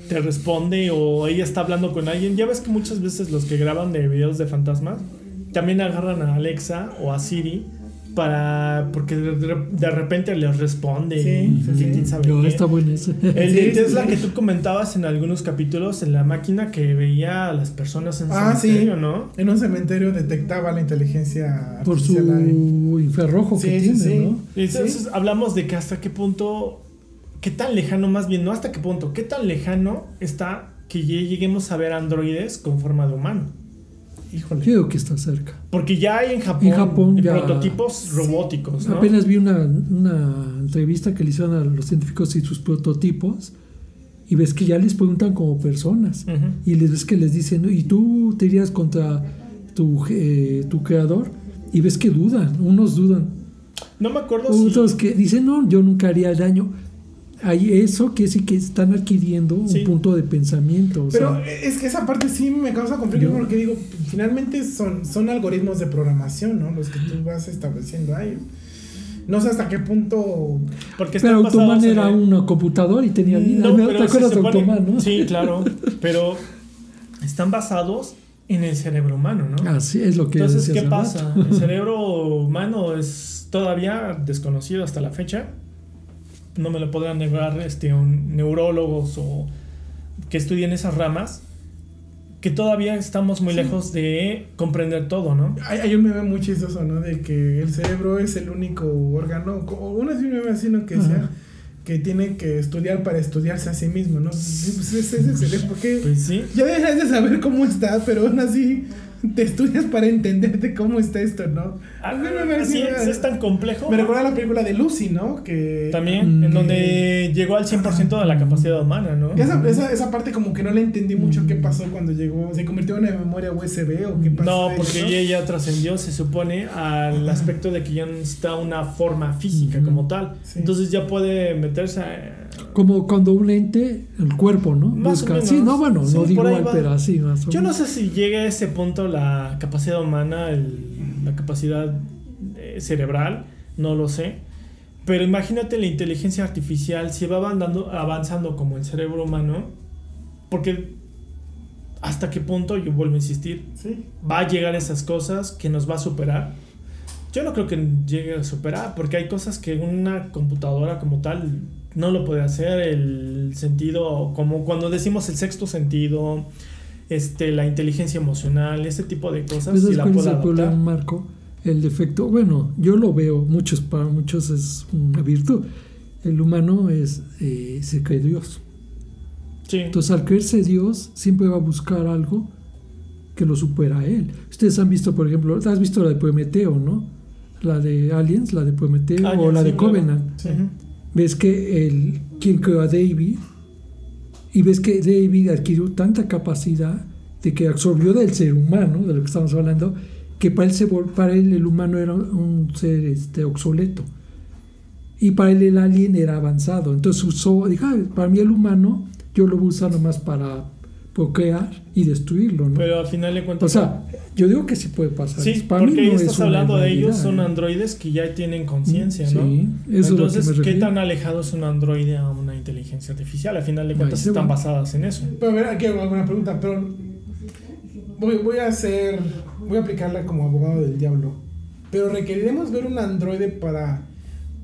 te responde o ella está hablando con alguien. Ya ves que muchas veces los que graban de videos de fantasmas también agarran a Alexa o a Siri para porque de, repente les responde Sí, y, sí, sí. quién sabe No, está bueno ese. El Sí, de sí, Tesla sí. que tú comentabas en algunos capítulos en la máquina que veía a las personas en Ah, sí. cementerio, ¿no? En un cementerio detectaba la inteligencia Por su artificial ahí. infrarrojo Sí, que sí, tiene, sí. ¿no? Entonces hablamos de que hasta qué punto, qué tan lejano más bien, no hasta qué punto, qué tan lejano está que ya lleguemos a ver androides con forma de humano. Híjole. Yo digo que está cerca. Porque ya hay en Japón, En Japón ya- prototipos robóticos, ¿no? Apenas vi una, una entrevista que le hicieron a los científicos y sus prototipos y ves que ya les preguntan como personas y les ves que les dicen, ¿y tú te irías contra tu, eh, tu creador? Y ves que dudan, unos dudan, No me acuerdo si... otros que dicen, no, yo nunca haría daño. Hay eso que sí que están adquiriendo Sí. un punto de pensamiento. o Pero sea, es que esa parte sí me causa conflicto Yo- porque digo, finalmente son, son algoritmos de programación, ¿no? Los que tú vas estableciendo ahí. No sé hasta qué punto. Porque Pero Automan era el- una computadora y tenía línea. No, ¿Te acuerdas de Automan, no? Sí, claro. (laughs) Pero están basados en el cerebro humano, ¿no? Así es lo que Entonces, ¿qué pasa? El cerebro humano es todavía desconocido hasta la fecha. No me lo podrán negar este, un- neurólogos o que estudien esas ramas. Que todavía estamos muy lejos de comprender todo, ¿no? Hay, hay un meme muy chistoso, ¿no? De que el cerebro es el único órgano, o uno así un meme así, ¿no? Que sea, que tiene que estudiar para estudiarse a sí mismo, ¿no? Pues ese es el cerebro, porque Pues sí. ya dejas de saber cómo está, pero aún así te estudias para entenderte cómo está esto, ¿no? Ah, así, es, es tan complejo. Me recuerda a la película de Lucy, ¿no? Que También, Mm. en donde llegó al 100% de la capacidad humana, ¿no? esa, esa, esa parte como que no le entendí mucho qué pasó cuando llegó. ¿Se convirtió en una memoria USB o qué pasó? No, porque ella ya trascendió, se supone, al aspecto de que ya no necesita una forma física como tal. Sí. Entonces ya puede meterse a... Como cuando un ente, el cuerpo, ¿no? Más o Busca. menos. Sí, no, bueno, Sí, no digo igual, pero así más o Yo no menos. sé si llegue a ese punto la capacidad humana, el- la capacidad eh, cerebral, no lo sé. Pero imagínate la inteligencia artificial, si va avanzando, avanzando como el cerebro humano, porque hasta qué punto, yo vuelvo a insistir, Sí. va a llegar a esas cosas que nos va a superar. Yo no creo que llegue a superar, porque hay cosas que una computadora como tal no lo puede hacer. El sentido, como cuando decimos el sexto sentido, este, la inteligencia emocional, ese tipo de cosas, si ¿sabes la puede el problema, adaptar. Marco? El defecto, bueno, yo lo veo, muchos para muchos es una virtud. El humano es eh, se cree Dios. Sí. Entonces, al creerse Dios, siempre va a buscar algo que lo supera a él. Ustedes han visto, por ejemplo, has visto la de Prometeo, ¿no? La de Aliens, la de Prometeo o la sí, de claro. Covenant. Sí. Ves que el quien creó a David y ves que David adquirió tanta capacidad de que absorbió del ser humano, de lo que estamos hablando, que para él, se para él el humano era un ser este, obsoleto. Y para él el alien era avanzado. Entonces usó, dijo, "Ah, para mí el humano, yo lo usar nomás para procrear y destruirlo. ¿no? Pero al final de o cuentas... sea, yo digo que sí puede pasar. Sí, Para porque ahí no es estás una hablando de ellos, son ¿eh? androides que ya tienen conciencia, ¿no? Sí, eso es lo que Entonces, me ¿qué tan alejado es un androide a una inteligencia artificial? Al final de cuentas están va. basadas en eso. Pero a ver, aquí hago alguna pregunta, pero voy, voy a hacer, voy a aplicarla como abogado del diablo. Pero requeriremos ver un androide para...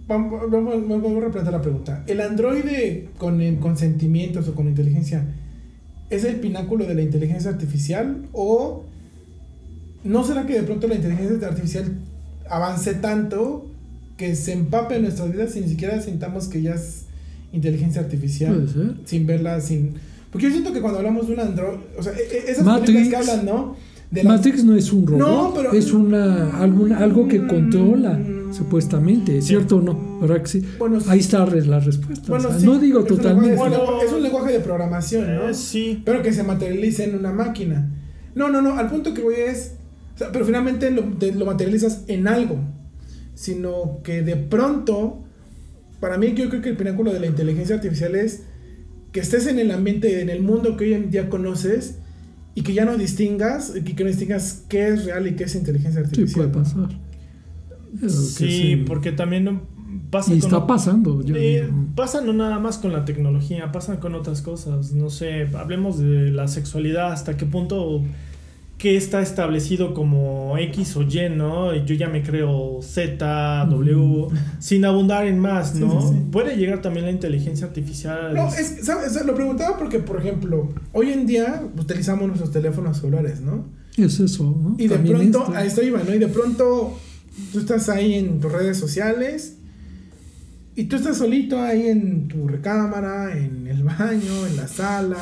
Vamos, vamos, vamos a replantear la pregunta. ¿El androide con, el- con sentimientos o con inteligencia es el pináculo de la inteligencia artificial? ¿O no será que de pronto la inteligencia artificial avance tanto que se empape en nuestras vidas y ni siquiera sintamos que ya es inteligencia artificial? Puede ser. sin verla, sin... Porque yo siento que cuando hablamos de un android, o sea, e- e- esas Matrix. que hablan, ¿no? De la- Matrix no es un robot, No, pero- es una algo que controla, Mm. Supuestamente, ¿es cierto o no? ¿Verdad que sí? Bueno, Ahí está la respuesta. bueno, o sea, sí, no digo totalmente. lenguaje- Bueno, es un lenguaje de programación, ¿no? Eh, sí. Pero que se materialice en una máquina. No, no, no, al punto que voy es... o sea, pero finalmente lo, te- lo materializas en algo. Sino que de pronto, para mí yo creo que el pináculo de la inteligencia artificial es que estés en el ambiente, en el mundo que hoy en día conoces y que ya no distingas, y que no distingas qué es real y qué es inteligencia sí, artificial. puede ¿no? pasar. Sí, porque también pasa Y con- está pasando. yo Eh, pasa no nada más con la tecnología, pasan con otras cosas. No sé, hablemos de la sexualidad, hasta qué punto que está establecido como X o Y, ¿no? Yo ya me creo Z, W, sin abundar en más, ¿no? sí, sí. Puede llegar también la inteligencia artificial. No, es, ¿sabes? Lo preguntaba porque, por ejemplo, hoy en día utilizamos nuestros teléfonos celulares, ¿no? Es eso, ¿no? Y de También pronto, esto. a esto iba, ¿no? Y de pronto tú estás ahí en tus redes sociales y tú estás solito ahí en tu recámara, en el baño, en la sala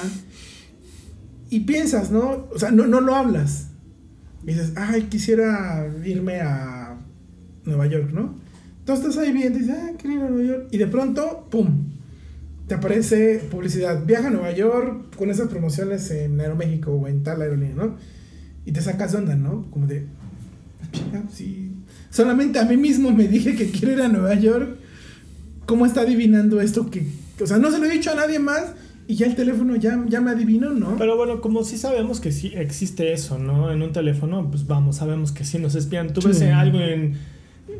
y piensas, ¿no? O sea, no, no lo hablas. Y dices, ay, quisiera irme a Nueva York, ¿no? Entonces estás ahí viendo y dices, ah, quiero ir a Nueva York. Y de pronto, ¡pum! Te aparece publicidad. Viaja a Nueva York con esas promociones en Aeroméxico o en tal aerolínea, ¿no? Y te sacas onda, ¿no? Como de, "Chinga, sí. Solamente a mí mismo me dije que quiero ir a Nueva York. ¿Cómo está adivinando esto? Que, o sea, no se lo he dicho a nadie más y ya el teléfono ya, ya me adivinó, ¿no? Pero bueno, como sí sabemos que sí existe eso, ¿no? En un teléfono, pues vamos, sabemos que sí nos espían. Tú ves Sí. algo en,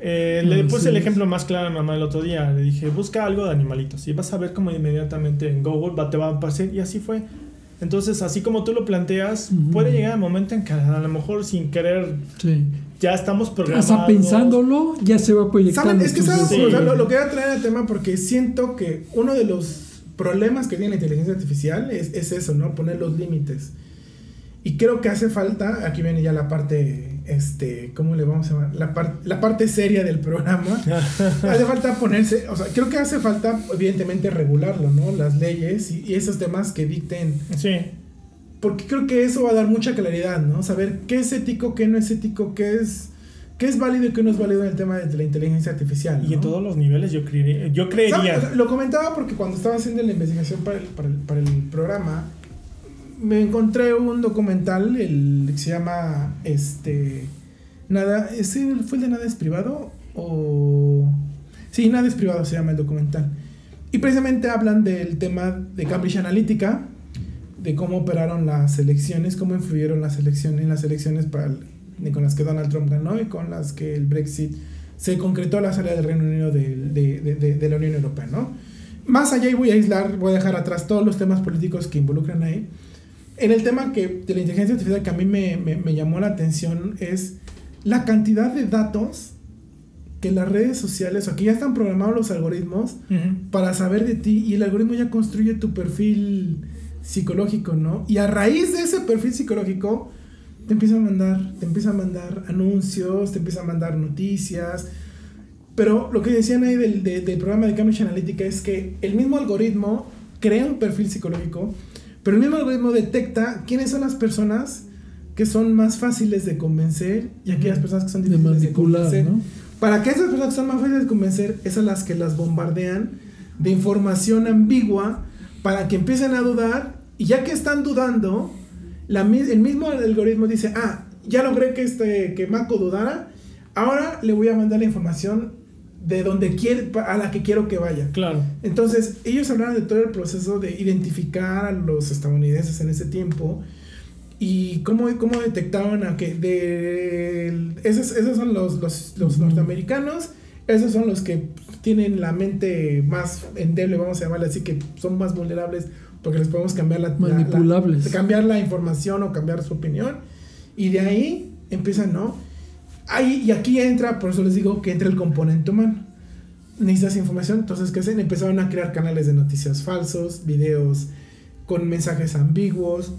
Eh, le puse sí. el ejemplo más claro a mi mamá el otro día. Le dije, busca algo de animalitos. Y vas a ver cómo inmediatamente en Google va, te va a aparecer. Y así fue. Entonces, así como tú lo planteas, puede llegar el momento en que a lo mejor sin querer Sí. Ya estamos programados. Hasta pensándolo, ya se va proyectando. ¿Saben? Es que ¿sabes? Sí. O sea, lo, lo quería traer al tema porque siento que uno de los problemas que tiene la inteligencia artificial es, es eso, ¿no? Poner los límites. Y creo que hace falta, aquí viene ya la parte, este, ¿cómo le vamos a llamar? La, par- la parte seria del programa. (laughs) hace falta ponerse, o sea, creo que hace falta, evidentemente, regularlo, ¿no? Las leyes y, y esos temas que dicten Sí, porque creo que eso va a dar mucha claridad, ¿no? Saber qué es ético, qué no es ético, qué es, qué es válido y qué no es válido en el tema de la inteligencia artificial. y en todos los niveles yo creería. Yo creería. Lo comentaba porque cuando estaba haciendo la investigación para el, para el, para el programa, me encontré un documental, el que se llama, este, nada, ¿ese fue el de Nada es privado? O... Sí, Nada es privado se llama el documental. Y precisamente hablan del tema de Cambridge Analytica, de cómo operaron las elecciones, cómo influyeron las elecciones, en las elecciones para el- con las que Donald Trump ganó y con las que el Brexit se concretó la salida del Reino Unido de, de- de- la Unión Europea, ¿no? Más allá y voy a aislar, voy a dejar atrás todos los temas políticos que involucran ahí. En el tema que, de la inteligencia artificial que a mí me, me- me llamó la atención es la cantidad de datos que las redes sociales, o que ya están programados los algoritmos para saber de ti y el algoritmo ya construye tu perfil psicológico, ¿no? Y a raíz de ese perfil psicológico te empieza a mandar, te empieza a mandar anuncios, te empieza a mandar noticias. Pero lo que decían ahí del, de- del programa de Cambridge Analytica es que el mismo algoritmo crea un perfil psicológico, pero el mismo algoritmo detecta quiénes son las personas que son más fáciles de convencer y aquellas personas que son de difíciles de manipular, convencer. ¿no? Para que esas personas que son más fáciles de convencer, es a las que las bombardean de información ambigua para que empiecen a dudar y ya que están dudando, la el mismo algoritmo dice, ah, ya logré que, este, que Mako dudara, ahora le voy a mandar la información de donde quiere, a la que quiero que vaya. Claro. Entonces, ellos hablaron de todo el proceso de identificar a los estadounidenses en ese tiempo y cómo, cómo detectaban a que de esos, esos son los, los, los norteamericanos, esos son los que tienen la mente más endeble, vamos a llamarle así, que son más vulnerables porque les podemos cambiar la, la- la- Manipulables. cambiar la información o cambiar su opinión y de ahí empiezan, ¿no? Ahí, y aquí entra, por eso les digo que entra el componente humano necesitas información, entonces ¿qué hacen? Empezaron a crear canales de noticias falsos, videos con mensajes ambiguos,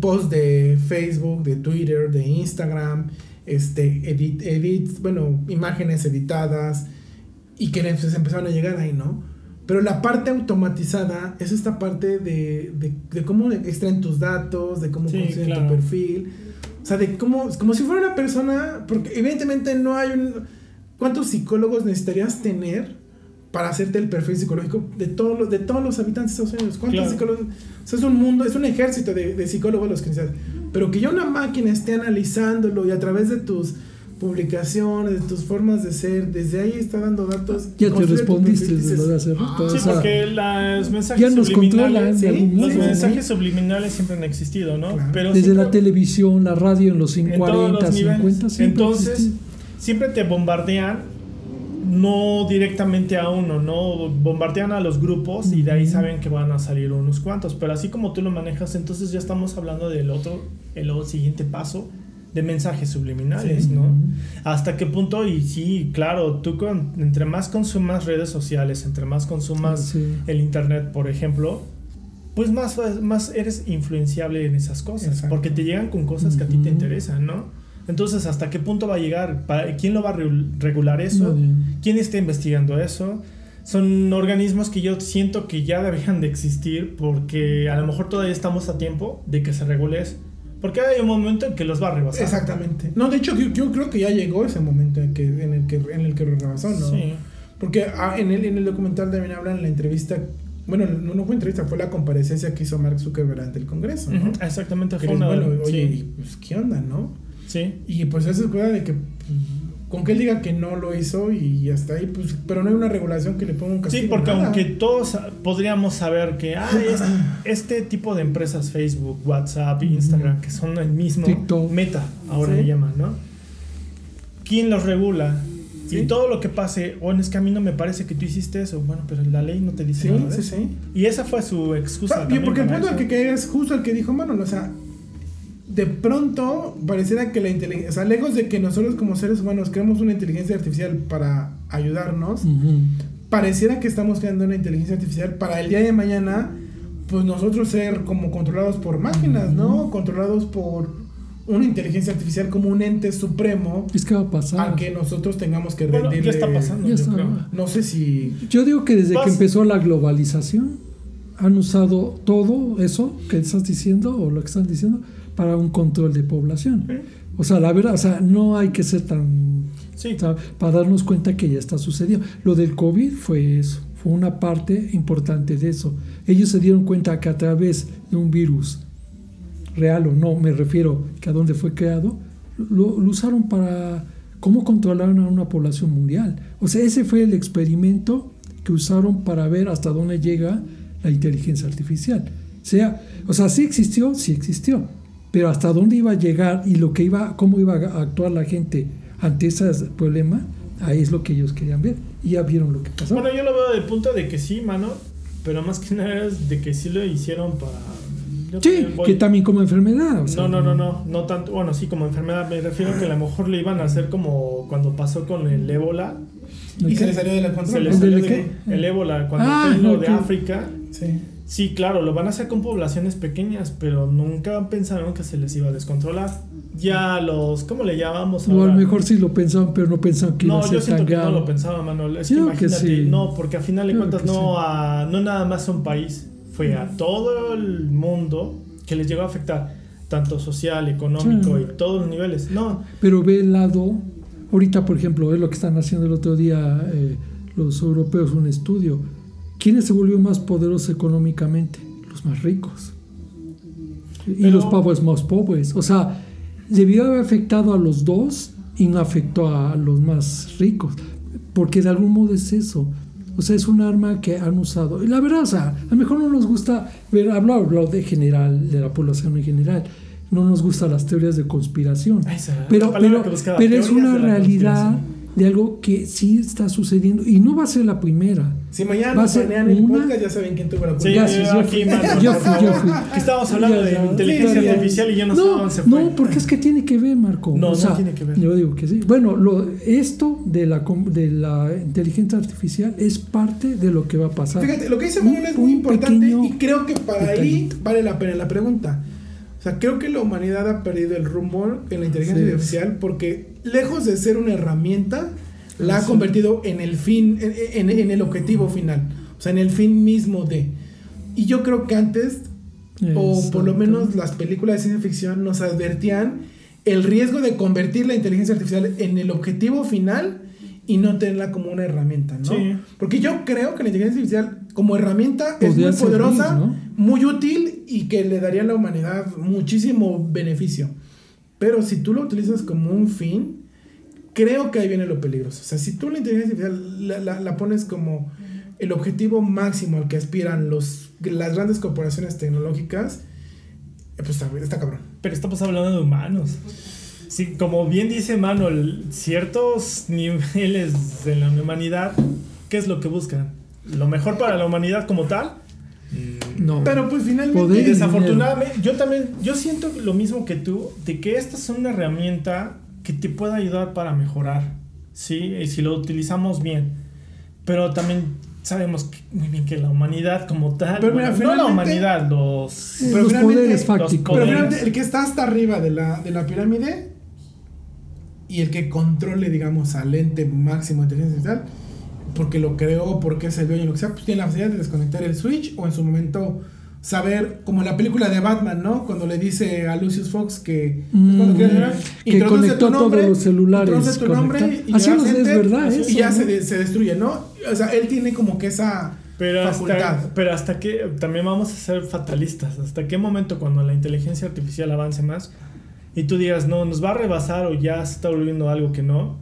posts de Facebook, de Twitter, de Instagram, este, edit, edits, bueno, imágenes editadas y que pues, empezaron a llegar ahí, ¿no? Pero la parte automatizada es esta parte de, de, de cómo extraen tus datos, de cómo Sí, claro. tu perfil, o sea, de cómo, como si fuera una persona, porque evidentemente no hay un... ¿Cuántos psicólogos necesitarías tener para hacerte el perfil psicológico de todos los, de todos los habitantes de Estados Unidos? ¿Cuántos Claro. psicólogos? O sea, es un mundo, es un ejército de, de psicólogos los que necesitas. Pero que ya una máquina esté analizándolo y a través de tus publicaciones, de tus formas de ser, desde ahí está dando datos. Ya te respondiste perfil, de dices, lo de hace rato. "Ah, o Sí, porque los mensajes ya nos subliminales, de sí, algún modo, los ¿no? mensajes subliminales siempre han existido, ¿no? Claro. Pero Desde siempre- la televisión, la radio en los en todos 40, los niveles. 50, siempre Entonces, existió. siempre te bombardean no directamente a uno, no bombardean a los grupos y de ahí saben que van a salir unos cuantos, pero así como tú lo manejas, entonces ya estamos hablando del otro, el otro siguiente paso de mensajes subliminales, Sí. ¿no? ¿Hasta qué punto? Y sí, claro, tú con, entre más consumas redes sociales, entre más consumas Sí. el internet, por ejemplo, pues más, más eres influenciable en esas cosas, Exacto. porque te llegan con cosas que a ti te interesan, ¿no? Entonces, ¿hasta qué punto va a llegar? ¿Para- ¿Quién lo va a re- regular eso? Nadie. ¿Quién está investigando eso? Son organismos que yo siento que ya deberían de existir porque a lo mejor todavía estamos a tiempo de que se regule eso. Porque hay un momento en que los va a rebasar. Exactamente. No, de hecho, yo, yo creo que ya llegó ese momento en, que, en, el, que, en el que lo rebasó, ¿no? Sí. Porque ah, en, el, en el documental también hablan en la entrevista, bueno, no, fue entrevista, fue la comparecencia que hizo Mark Zuckerberg ante el Congreso, ¿no? Exactamente. Fue es, una bueno, sí, oye, y, pues, ¿qué onda, no? sí. Y pues eso es cosa de que, con que él diga que no lo hizo y hasta ahí, pues, pero no hay una regulación que le ponga un castigo. Sí, porque nada. aunque todos podríamos saber que ah, (laughs) es- este tipo de empresas, Facebook, WhatsApp, Instagram, que son el mismo TikTok. meta, ahora Sí. le llaman, ¿no? ¿quién los regula? Sí. Y todo lo que pase, bueno, es que a mí no me parece que tú hiciste eso. Bueno, pero la ley no te dice Sí, nada sí, eso. sí. Y esa fue su O excusa. sea, también porque el punto al que cae es justo el que dijo Manuel, o sea, de pronto pareciera que la inteligencia, o sea, lejos de que nosotros como seres humanos creemos una inteligencia artificial para ayudarnos, pareciera que estamos creando una inteligencia artificial para el día de mañana, pues nosotros ser como controlados por máquinas, ¿no? Controlados por una inteligencia artificial como un ente supremo Es que va a pasar. a que nosotros tengamos que Bueno, rendirle. ya está pasando, Ya yo está. creo. No sé si Yo digo que desde que empezó la globalización han usado todo eso que estás diciendo o lo que están diciendo para un control de población. O sea, la verdad, o sea, no hay que ser tan Sí. para darnos cuenta que ya está sucediendo. Lo del COVID fue eso, fue una parte importante de eso. Ellos se dieron cuenta que a través de un virus real o no, me refiero que a dónde fue creado, lo, lo usaron para cómo controlaron a una población mundial. O sea, ese fue el experimento que usaron para ver hasta dónde llega la inteligencia artificial. O sea, o sea, sí existió, sí existió, pero hasta dónde iba a llegar y lo que iba, cómo iba a actuar la gente ante ese problema, ahí es lo que ellos querían ver. Y ya vieron lo que pasó. Bueno, yo lo veo del punto de que sí, mano, pero más que nada es de que sí lo hicieron para... yo sí, también que también como enfermedad. o sea, No, no, no, no, no tanto, bueno, sí, como enfermedad, me refiero que a lo mejor le iban a hacer como cuando pasó con el ébola, y se le salió de la se control. le ¿El salió de de- el ébola, cuando Ah, fue lo ok. de África, Sí. sí, claro, lo van a hacer con poblaciones pequeñas, pero nunca pensaron que se les iba a descontrolar. Ya los, ¿cómo le llamamos a lo mejor sí lo pensaban, pero no pensaban que iba No, a yo ser siento tan que no grave. lo pensaba, Manuel. Es Yo que imagínate, sí. no, porque a final de Yo creo cuentas no, sí. a, no nada más a un país, fue a todo el mundo que les llegó a afectar, tanto social, económico Sí. y todos los niveles. No, Pero ve el lado, ahorita por ejemplo, es lo que están haciendo el otro día eh, los europeos, un estudio. ¿Quiénes se volvió más poderosos económicamente? Los más ricos. Y Pero- los pobres más pobres. O sea, debió haber afectado a los dos y no afectó a los más ricos. Porque de algún modo es eso. O sea, es un arma que han usado. Y la verdad, o sea, a lo mejor no nos gusta ver, hablo, hablo de general, de la población en general. No nos gustan las teorías de conspiración. esa Pero, pero, pero es una realidad. De algo que sí está sucediendo y no va a ser la primera. Si mañana Va a ser el una- podcast, ya saben quién tuvo la culpa. Sí, Gracias, yo yo aquí, fui. Manuel, Yo fui, yo fui. Que estábamos hablando Ya, de ya. inteligencia Sí, ya. artificial y yo no, sé No, dónde se fue. no, porque es que tiene que ver, Marco. No, O no sea, tiene que ver. Yo digo que sí. Bueno, lo, esto de la, de la inteligencia artificial es parte de lo que va a pasar. Fíjate, lo que dice Manuel es muy importante y creo que para ahí detallito. vale la pena la pregunta. O sea, creo que la humanidad ha perdido el rumbo en la inteligencia Sí. artificial porque lejos de ser una herramienta, la ha convertido en el fin, en, en- en el objetivo final. O sea, en el fin mismo de. Y yo creo que antes, o por lo Exacto. menos las películas de ciencia ficción nos advertían el riesgo de convertir la inteligencia artificial en el objetivo final y no tenerla como una herramienta, ¿no? Sí. Porque yo creo que la inteligencia artificial como herramienta es Podría muy servir, poderosa, ¿no? muy útil y que le daría a la humanidad muchísimo beneficio. Pero si tú lo utilizas como un fin, creo que ahí viene lo peligroso. O sea, si tú la inteligencia artificial la, la- la pones como el objetivo máximo al que aspiran los, las grandes corporaciones tecnológicas, pues está, está cabrón. Pero estamos hablando de humanos. Sí, como bien dice Manuel, ciertos niveles de la humanidad, ¿qué es lo que buscan? ¿Lo mejor para la humanidad como tal? No. Pero pues finalmente... Y desafortunadamente, yo también, yo siento lo mismo que tú, de que esta es una herramienta que te puede ayudar para mejorar, ¿sí? Y si lo utilizamos bien. Pero también sabemos que- muy bien que la humanidad como tal, Pero mira, bueno, no la humanidad, los... Eh, pero los finalmente- poderes los fácticos. Pero finalmente el que está hasta arriba de la, de la pirámide y el que controle, digamos, al ente máximo de inteligencia artificial, porque lo creó, porque es el dueño, lo que sea, pues tiene la facilidad de desconectar el switch o en su momento saber, como en la película de Batman, ¿no? Cuando le dice a Lucius Fox que Mm, cuando quiere entrar, que introduce conectó tu nombre, todos los celulares, tu nombre y Así no es verdad, y eso, ya ¿no? se, de- se destruye, ¿no? O sea, él tiene como que esa Pero facultad. hasta, pero hasta que también vamos a ser fatalistas. ¿Hasta qué momento cuando la inteligencia artificial avance más y tú digas, no, nos va a rebasar o ya se está volviendo algo que no?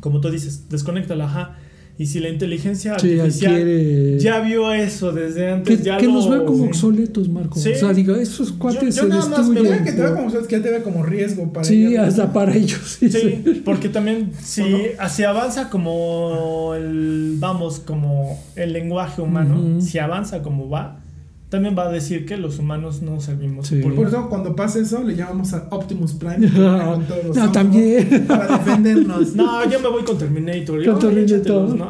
Como tú dices, desconéctala, ajá. Y si la inteligencia Sí, artificial adquiere- ya vio eso desde antes, Que, ya que lo- nos vea como Sí. obsoletos, Marco. Sí. O sea, diga, esos cuates yo se nada más me. Pero que te vea como, ustedes, que ya te vea como riesgo para Sí, hasta para ellos. Sí, Sí, sí. porque también si ¿O no? así avanza como el, vamos, como el lenguaje humano, si avanza como va, también va a decir que los humanos no servimos. Sí. por- Por eso cuando pase eso le llamamos a Optimus Prime (laughs) con todos los No, también. para defendernos. (laughs) No, yo me voy con Terminator. Con Terminator. ¿no?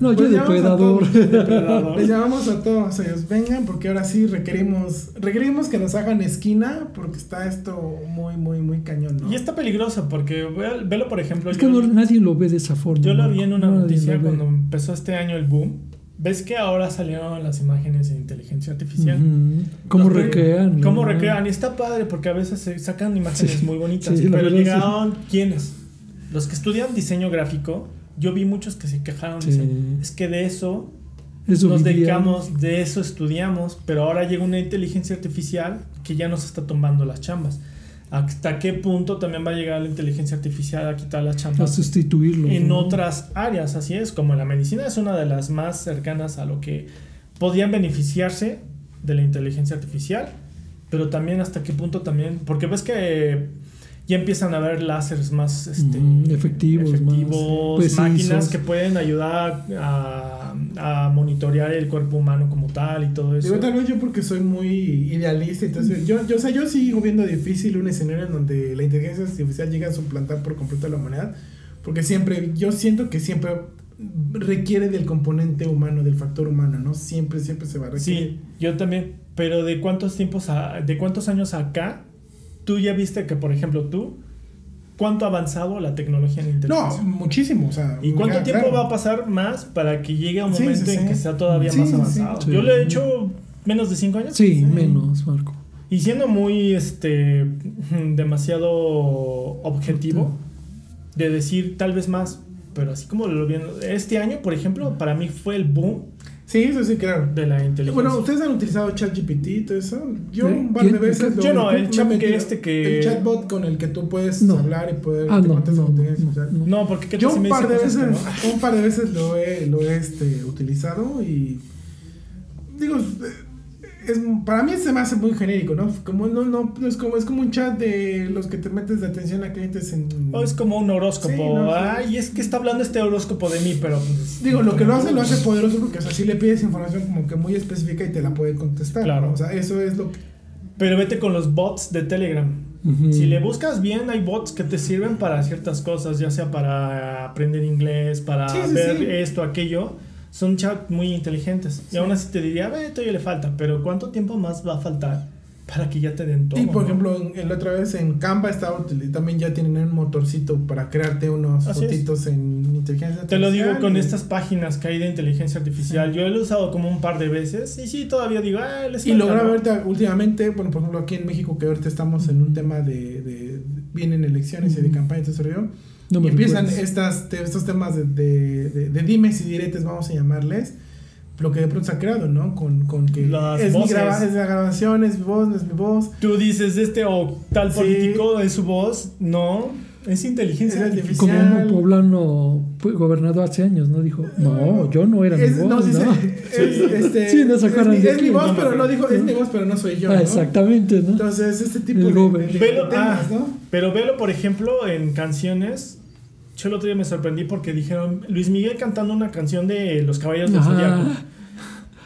No, yo Pues depredador. (laughs) Depredador. Les llamamos a todos ellos, vengan porque ahora sí requerimos requerimos que nos hagan esquina porque está esto muy muy muy cañón, ¿no? Y está peligroso porque ve- velo por ejemplo. Es que yo, no- nadie lo ve de esa forma. yo lo vi en una noticia cuando empezó este año el boom. ¿Ves que ahora salieron las imágenes en inteligencia artificial? ¿Cómo Los- recrean? ¿Cómo recrean? Y está padre porque a veces se sacan imágenes Sí. muy bonitas. Sí, pero llegaron, ¿quiénes? Los que estudian diseño gráfico. Yo vi muchos que se quejaron. Sí. dicen, es que de eso Eso nos vivían. dedicamos, de eso estudiamos, pero ahora llega una inteligencia artificial que ya nos está tomando las chambas. ¿Hasta qué punto también va a llegar la inteligencia artificial a quitar las A chambas? sustituirlo. en ¿no? otras áreas, así es, como la medicina es una de las más cercanas a lo que podían beneficiarse de la inteligencia artificial, pero también hasta qué punto también, porque ves que ya empiezan a haber láseres más este, Ujú, efectivos, más efectivos, precisos. máquinas que pueden ayudar a, a monitorear el cuerpo humano como tal y todo eso. Digo, tal vez yo porque soy muy idealista, entonces yo, yo, o sea, yo sigo viendo difícil un escenario en donde la inteligencia artificial llega a suplantar por completo a la humanidad, porque siempre, yo siento que siempre requiere del componente humano, del factor humano, ¿no? Siempre, siempre se va a requerir. Sí, yo también. Pero de cuántos tiempos a- de cuántos años acá, tú ya viste que, por ejemplo, tú, cuánto ha avanzado la tecnología en No, inteligencia. muchísimo, o sea. ¿Y cuánto ya, tiempo claro. va a pasar más para que llegue a un Sí, momento sí, en sí. que sea todavía Sí, más sí, sí. avanzado? Sí. Yo le he hecho menos de cinco años. Sí, Sí. menos, Marco. Y siendo muy este (laughs) demasiado objetivo de decir tal vez más, pero así como lo viendo este año, por ejemplo, para mí fue el boom Sí, eso sí, claro. de la inteligencia. Bueno, ¿ustedes han utilizado ChatGPT y todo eso? Yo ¿Eh? un par de veces... Yo no, lo- el chat que este que- El chatbot con el que tú puedes No. hablar y poder... Ah, no, no, no, no. no, porque ¿qué Yo un me par de dice veces, un par de veces lo he, lo he este, utilizado y digo, es, para mí se me hace muy genérico, ¿no? Como no, no, es como es como un chat de los que te metes de atención a clientes en. O es como un horóscopo. Sí, no. Ay, es que está hablando este horóscopo de mí, pero. pues, Digo, lo que lo hace lo hace poderoso porque o sea, si le pides información como que muy específica y te la puede contestar. Claro. ¿no? O sea, eso es lo que Pero vete con los bots de Telegram. Si le buscas bien, hay bots que te sirven para ciertas cosas, ya sea para aprender inglés, para Sí, sí, ver sí. esto, aquello. Son chats muy inteligentes. Y aún así te diría, ve, todavía le falta. Pero ¿cuánto tiempo más va a faltar para que ya te den todo? Y por no? ejemplo, en, en la otra vez en Canva estaba util- también ya tienen un motorcito para crearte unos Así es. fotitos en inteligencia Te lo digo artificial con y- estas páginas que hay de inteligencia artificial. Yo lo he usado como un par de veces. Y sí, todavía digo, ah, les Y logra ¿no? ahorita, últimamente, bueno, por ejemplo, aquí en México, que ahorita estamos en un tema de, de- vienen elecciones y de campaña rollo, No y empiezan estas, te- estos temas de, de, de- de dimes y diretes, vamos a llamarles, lo que de pronto se ha creado, ¿no? Con, con que Las es mi, voces. graba- es la grabación, es mi voz, no es mi voz. Tú dices este o tal Sí. político es su voz. No, es inteligencia Es artificial. Como un poblano fue gobernador hace años, ¿no? Dijo, no, yo no era Es- mi voz, no, ¿no? sí, (laughs) sí, es, este, Sí, no se es acuerdan mi- de es mi voz, no pero no dijo, es mi voz, pero no soy yo. Ah, ¿no? exactamente, ¿no? Entonces, este tipo El de, de- de Velo, temas, ah, ¿no? Pero velo, por ejemplo, en canciones. Yo el otro día me sorprendí porque dijeron Luis Miguel cantando una canción de Los Caballeros del Zodiaco.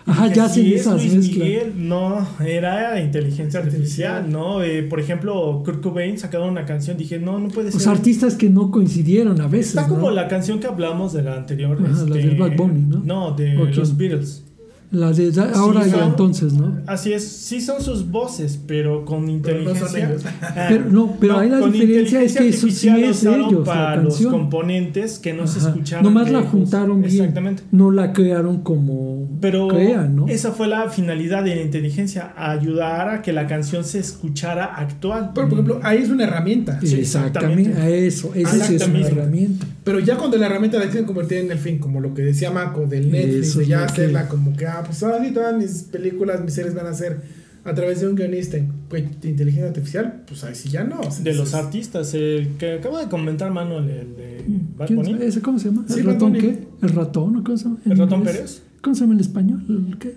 Ajá, ya "Sí, es esas Luis. Miguel, no, era inteligencia artificial, Artificial. ¿no? Eh, por ejemplo, Kurt Cobain sacaron una canción, dije, no, no puede Los ser. artistas que no coincidieron a veces, Está como ¿no? la canción que hablamos de la anterior. Ajá, la este, del Bad Bunny, ¿no? No, de ¿O los? Beatles. La de da- ahora y son- entonces, ¿no? Así es, sí son sus voces, pero con Pero no inteligencia. ellos. Ah, (laughs) Pero no, pero ahí la diferencia es que eso sí es ellos, la para los canción. componentes que no se Ajá. escucharon. Nomás la juntaron bien. Exactamente. No la crearon como Pero crean, ¿no? esa fue la finalidad de la inteligencia, ayudar a que la canción se escuchara actual. Pero, por ejemplo, ahí es una herramienta. Sí, Exactamente, exactamente. a eso, esa sí es una herramienta. Pero ya cuando la herramienta la quieren convertir en el fin, como lo que decía Mako del Netflix, Eso de ya que- hacerla como que, ah, pues ahora sí todas mis películas, mis series van a ser a través de un guionista pues, de inteligencia artificial, pues ahí sí ya no. o sea, De los es- artistas, el que acaba de comentar Manuel, el de. ¿Ese cómo se llama? ¿El ratón Bunny. qué? ¿El ratón o cómo se llama? el ratón inglés. Pérez, ¿Cómo se llama en español? ¿El qué?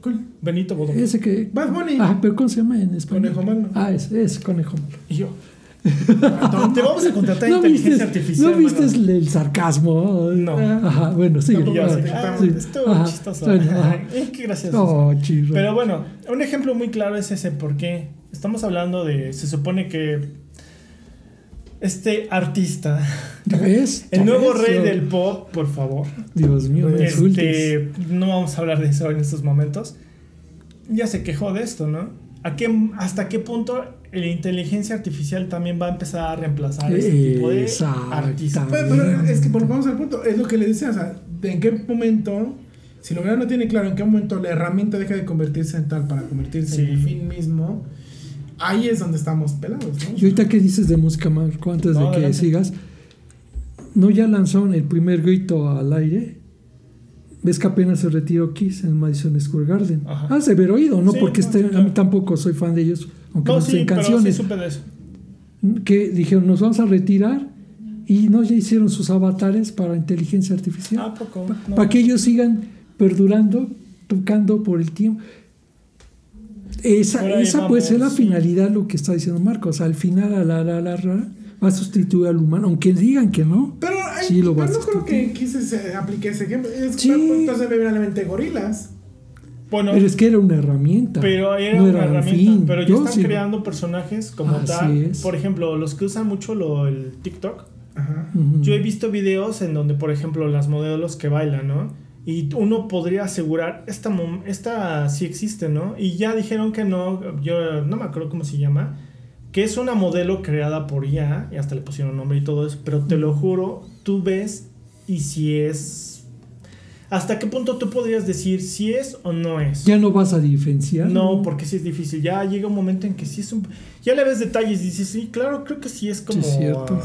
¿Cuál? Benito Bodo. Ese que... Bad Bunny. Ah, pero ¿cómo se llama en español? Conejo malo. Ah, ese, ese conejo malo. Y yo. Te vamos a contratar (laughs) inteligencia viste, artificial. ¿no viste mano. el, sarcasmo? No. Ajá, bueno, sí. Yo sé. ah, Sí. estuvo Ajá. chistoso. Bueno, ajá. Ay, (laughs) qué gracioso. Oh, chido. Pero bueno, un ejemplo muy claro es ese, porque estamos hablando de, se supone que este artista, ¿Ya ves? (laughs) el ¿Ya nuevo ves? rey Yo- del pop, por favor, Dios mío, me este, no vamos a hablar de eso en estos momentos, ya se quejó de esto, ¿no? ¿A qué, ¿Hasta qué punto la inteligencia artificial también va a empezar a reemplazar ese tipo de Exactamente. artistas? Pero, pero es que volvamos al punto, es lo que le decía, o sea, de en qué momento, si lo no tiene claro en qué momento la herramienta deja de convertirse en tal para convertirse en Sí. el fin mismo, ahí es donde estamos pelados, ¿no? Y ahorita que dices de música, Marco, antes No, de que adelante. sigas, ¿no ya lanzaron el primer grito al aire? ¿Ves que apenas se retiró Kiss en Madison Square Garden? Ajá. Has de haber oído, ¿no? Sí, Porque no, este- sí, a mí claro. tampoco soy fan de ellos, aunque No, no, sí, pero canciones. supe de eso. que dijeron, nos vamos a retirar y no ya hicieron sus avatares para inteligencia artificial. ¿A poco? No. para que ellos sigan perdurando, tocando por el tiempo. Esa, esa puede ser la finalidad, lo que está diciendo Marcos. Al final, a la, la, la, la, va a sustituir al humano, aunque digan que no. Pero, ay, Sí, lo pero no a creo que quise se aplique ese ejemplo. Es, Sí. Entonces me viene a la mente gorilas. Bueno, Pero es que era una herramienta. Pero era no una era herramienta. fin. Pero ya Yo están sí- creando personajes como Así tal. es. Por ejemplo, los que usan mucho lo, el TikTok. Ajá. Yo he visto videos en donde, por ejemplo, las modelos que bailan, ¿no? Y uno podría asegurar, esta, esta sí existe, ¿no? Y ya dijeron que no, yo no me acuerdo cómo se llama, que es una modelo creada por IA, y hasta le pusieron nombre y todo eso, pero te lo juro, tú ves y si es... ¿Hasta qué punto tú podrías decir si es o no es? Ya no vas a diferenciar. No, porque sí es difícil. Ya llega un momento en que sí es un. Ya le ves detalles y dices, sí, claro, creo que sí es como. Sí, es cierto.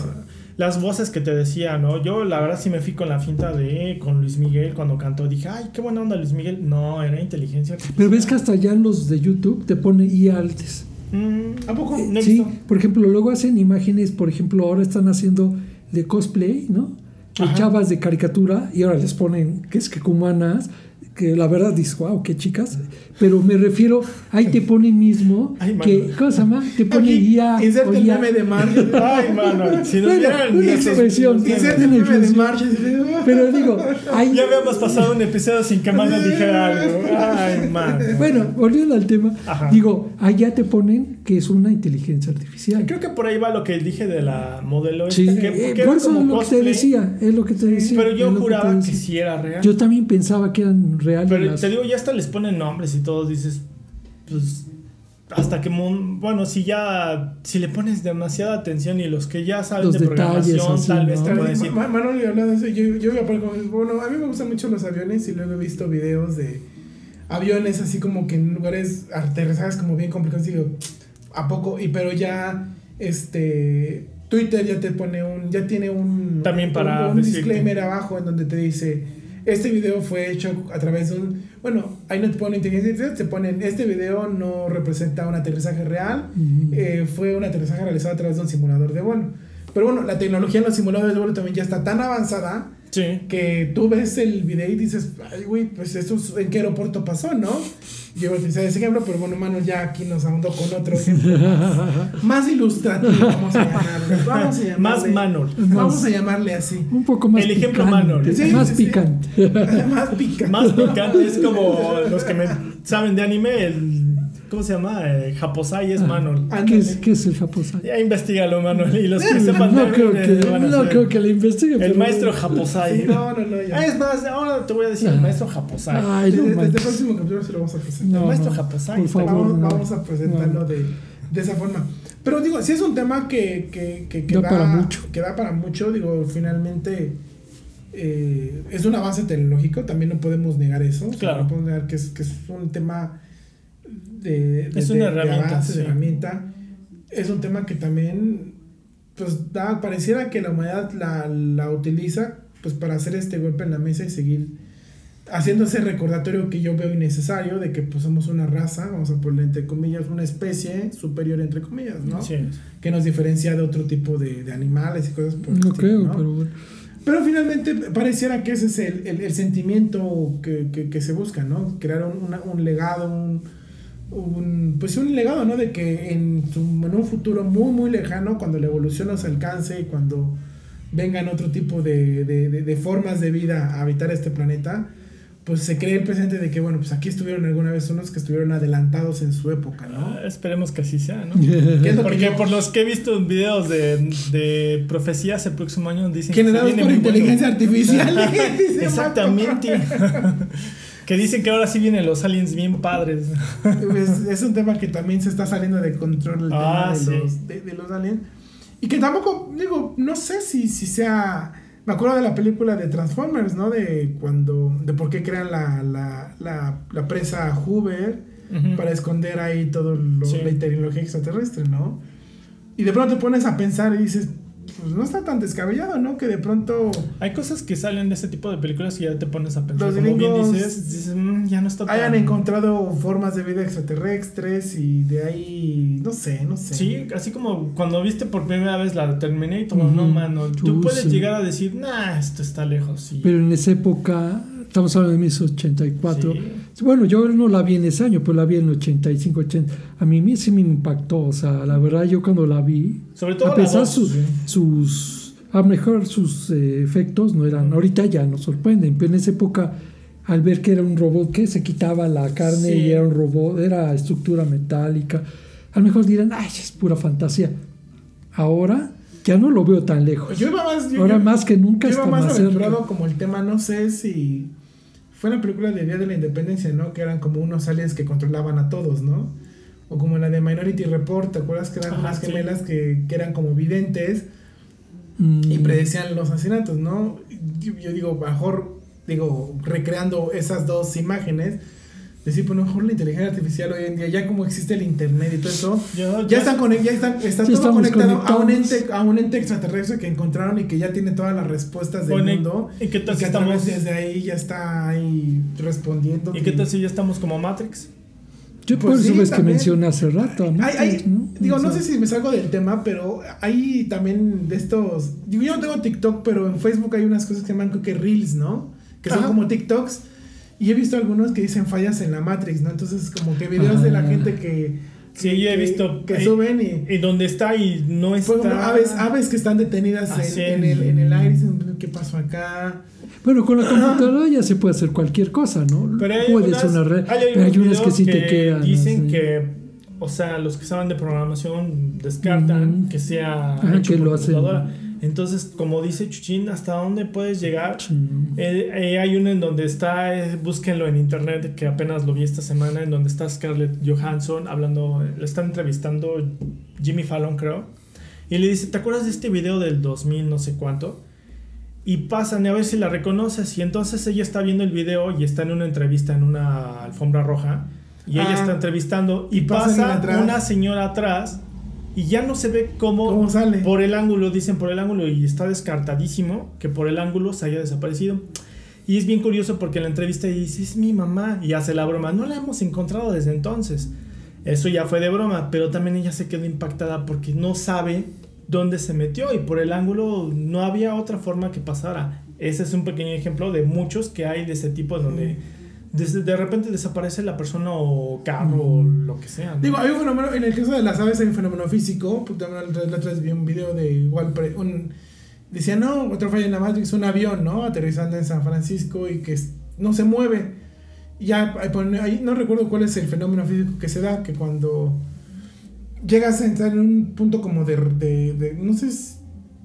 Las voces que te decía, ¿no? Yo, la verdad, sí me fui con la finta de. Con Luis Miguel cuando cantó. Dije, ay, qué buena onda Luis Miguel. No, era inteligencia artificial. Pero ves que hasta ya en los de YouTube te pone IA antes. Mm, ¿A poco? Eh, No he sí, visto. por ejemplo, luego hacen imágenes, por ejemplo, ahora están haciendo de cosplay, ¿no? De chavas de caricatura y ahora les ponen que es que humanas, que la verdad dices, wow, qué chicas. Pero me refiero, ahí te ponen mismo Ay, mano. que, ¿cómo se llama? Te pone Aquí, IA. Inserte o el meme de Marge. Ay, mano. Si nos Bueno, vieran. una dices, expresión. Inserte el meme de. Marge. Pero digo, ahí. Ya habíamos pasado un episodio sin que Manuel dijera algo. Ay, man. Bueno, volviendo al tema, Ajá. digo, allá te ponen que es una inteligencia artificial. Creo que por ahí va lo que dije de la modelo. Sí, esta, que, eh, que por eso es lo que te decía, es lo que te decía. Pero yo que juraba que decía. sí era real. Yo también pensaba que eran reales. Pero las- te digo, ya hasta les ponen nombres y todo, dices, pues, hasta que, bueno, si ya, si le pones demasiada atención y los que ya saben Los de detalles, programación, así, tal vez ¿no? te pueden decir, Ma- Manuel y hablando de eso, yo, yo voy a poner como- bueno, a mí me gustan mucho los aviones y luego he visto videos de aviones así como que en lugares aterrizajes como bien complicados y digo, ¿a poco? Y pero ya, este, Twitter ya te pone un, ya tiene un, También para un, disclaimer abajo en donde te dice, este video fue hecho a través de un, bueno, ahí no te ponen inteligencia artificial, te ponen, este video no representa un aterrizaje real, eh, fue un aterrizaje realizado a través de un simulador de vuelo. Pero bueno, la tecnología en los simuladores de vuelo también ya está tan avanzada sí, que tú ves el video y dices, ay, güey, pues esto es- en qué aeropuerto pasó, ¿no? Yo utilizar ese ejemplo, pero bueno, Manu ya aquí nos ahondó con otro ejemplo más, más ilustrativo, vamos a llamarle. Vamos a (laughs) llamarle. más Manol. Vamos a llamarle así. Un poco más El ejemplo picante. Manol. Sí, más sí, sí. picante. (laughs) más pica. Más picante es como los que me saben de anime, el, ¿cómo se llama? Eh, Japosai es Ah. Manol. ¿Qué es, qué es el japosai? Ya investigalo, Manol, y los que sepan No creo que, no creo que le investigue. El maestro Japosai. Sí, no, no, no, ya. Ah, es más, ahora te voy a decir el maestro Japosai. Ay, no Desde, desde el próximo capítulo se lo vamos a presentar. No, el maestro no, Japosai. por favor, vamos, no. vamos a presentarlo No. de, de esa forma. Pero digo, si es un tema que, que, que, que Da para mucho. que da para mucho, digo, finalmente eh, es un avance tecnológico, también no podemos negar eso. o sea, Claro. no podemos negar que es, que es un tema de, de- Es una de- de herramienta, avance, de sí. herramienta. Es un tema que también, pues, da, pareciera que la humanidad la, la utiliza pues para hacer este golpe en la mesa y seguir haciendo ese recordatorio que yo veo innecesario de que pues somos una raza, vamos a ponerle entre comillas, una especie superior entre comillas, ¿no? Sí. Que nos diferencia de otro tipo de, de animales y cosas por el No estilo, creo, ¿no? pero bueno. Pero finalmente pareciera que ese es el, el- el sentimiento que, que- que se busca, ¿no? Crear un, una- un legado, un, un- pues un legado, ¿no? De que en, su- en un futuro muy, muy lejano, cuando la evolución nos alcance y cuando vengan otro tipo de, de- de- de formas de vida a habitar este planeta, pues se cree el presente de que, bueno, pues aquí estuvieron alguna vez unos que estuvieron adelantados en su época, ¿no? Ah, esperemos que así sea, ¿no? (laughs) ¿Qué es lo que Porque yo- por los que he visto en videos de, de profecías el próximo año dicen que Generados por bueno. inteligencia artificial. (laughs) Exactamente. (laughs) que dicen que ahora sí vienen los aliens bien padres. Pues, (laughs) es un tema que también se está saliendo de control el Ah, tema de, sí. los, de, de los aliens. Y que tampoco, digo, no sé si, si sea. Me acuerdo de la película de Transformers, ¿no? De cuando. de por qué crean la, la, la, la presa Hoover Ujú. para esconder ahí todo lo, Sí. la tecnología extraterrestre, ¿no? Y de pronto te pones a pensar y dices, pues no está tan descabellado, ¿no? Que de pronto. Hay cosas que salen de este tipo de películas y ya te pones a pensar. Los Como bien dices, dices "Mm, ya no está tan... Hayan encontrado formas de vida extraterrestres y de ahí. no sé, no sé. Sí, así como cuando viste por primera vez la Terminator, Ujú. no, mano. Tú Uh, puedes sí. llegar a decir, nah, esto está lejos. Sí. Pero en esa época, estamos hablando de 1984. Sí. Bueno, yo no la vi en ese año, pero la vi en el 85, 80. A mí sí me impactó. O sea, la verdad, yo cuando la vi, Sobre todo a pesar voz, sus, sí. sus, a mejor sus eh, efectos no eran, ahorita ya nos sorprenden, pero en esa época, al ver que era un robot que se quitaba la carne Sí. y era un robot, era estructura metálica, a lo mejor dirán, ay, es pura fantasía. Ahora ya no lo veo tan lejos. Yo iba más. Yo, Ahora yo- más que nunca yo iba está más más cerca. aventurado como el tema, no sé si. Fue la película de Día de la Independencia, ¿no? Que eran como unos aliens que controlaban a todos, ¿no? O como la de Minority Report, ¿te acuerdas que eran Ajá, unas sí. gemelas que, que eran como videntes Mm, y predecían los asesinatos, ¿no? Yo, yo digo, mejor, digo, recreando esas dos imágenes, decir, pues a lo mejor la inteligencia artificial hoy en día, ya como existe el internet y todo eso, Yo- ya yo- están conect- ya están, está Sí, todo estamos conectado a un, conectados. ente, a un ente extraterrestre que encontraron y que ya tiene todas las respuestas del Bueno, ¿y- mundo. ¿Y tal Y que a través estamos... desde ahí ya está ahí respondiendo. ¿Y qué tal si ya estamos como Matrix? Yo Pues por eso sí, ves que mencioné hace rato. ¿no? Hay- hay- ¿no? Digo, no sé si me salgo del tema, pero hay también de estos. Digo, yo no tengo TikTok, pero en Facebook hay unas cosas que se llaman que Reels, ¿no? Que son como TikToks. Y he visto algunos que dicen fallas en la Matrix, ¿no? Entonces, como que videos de la Ah. gente que. Sí, que- yo he que- visto Que ahí- suben y. Y donde está y no está... Pues, como aves, aves que están detenidas en, en el, en el aire. dicen, ¿Qué pasó acá? Bueno, con la computadora ya se puede hacer cualquier cosa, ¿no? Pero hay Puede unas, ser una red, hay pero hay unas que sí videos te quedan. Dicen así. que, o sea, los que saben de programación descartan Ujú. que sea Ajá, hecho que por lo hacen. Entonces, como dice Chuchín, ¿hasta dónde puedes llegar? Eh, eh, hay uno en donde está, eh, búsquenlo en internet, que apenas lo vi esta semana, en donde está Scarlett Johansson hablando, le están entrevistando Jimmy Fallon, creo, y le dice, ¿te acuerdas de este video del 2000 no sé cuánto? Y pasan a ver si la reconoces, y entonces ella está viendo el video y está en una entrevista en una alfombra roja, y ella Ah. está entrevistando, y, Y pasa una señora atrás, y ya no se ve cómo, ¿Cómo sale? por el ángulo, dicen por el ángulo, y está descartadísimo que por el ángulo se haya desaparecido. Y es bien curioso porque en la entrevista dice, es mi mamá, y hace la broma, no la hemos encontrado desde entonces. Eso ya fue de broma, pero también ella se quedó impactada porque no sabe dónde se metió y por el ángulo no había otra forma que pasara. Ese es un pequeño ejemplo de muchos que hay de ese tipo donde desde- de repente desaparece la persona o carro o lo que sea. ¿no? Digo, hay un fenómeno, en el caso de las aves hay un fenómeno físico, pues también la otra- vez vi un video de igual, un, decía, no, otra falla en la Matrix, un avión, ¿no? Aterrizando en San Francisco y que no se mueve. Ya, no recuerdo cuál es el fenómeno físico que se da, que cuando llegas a entrar en un punto como de, de, de- no sé,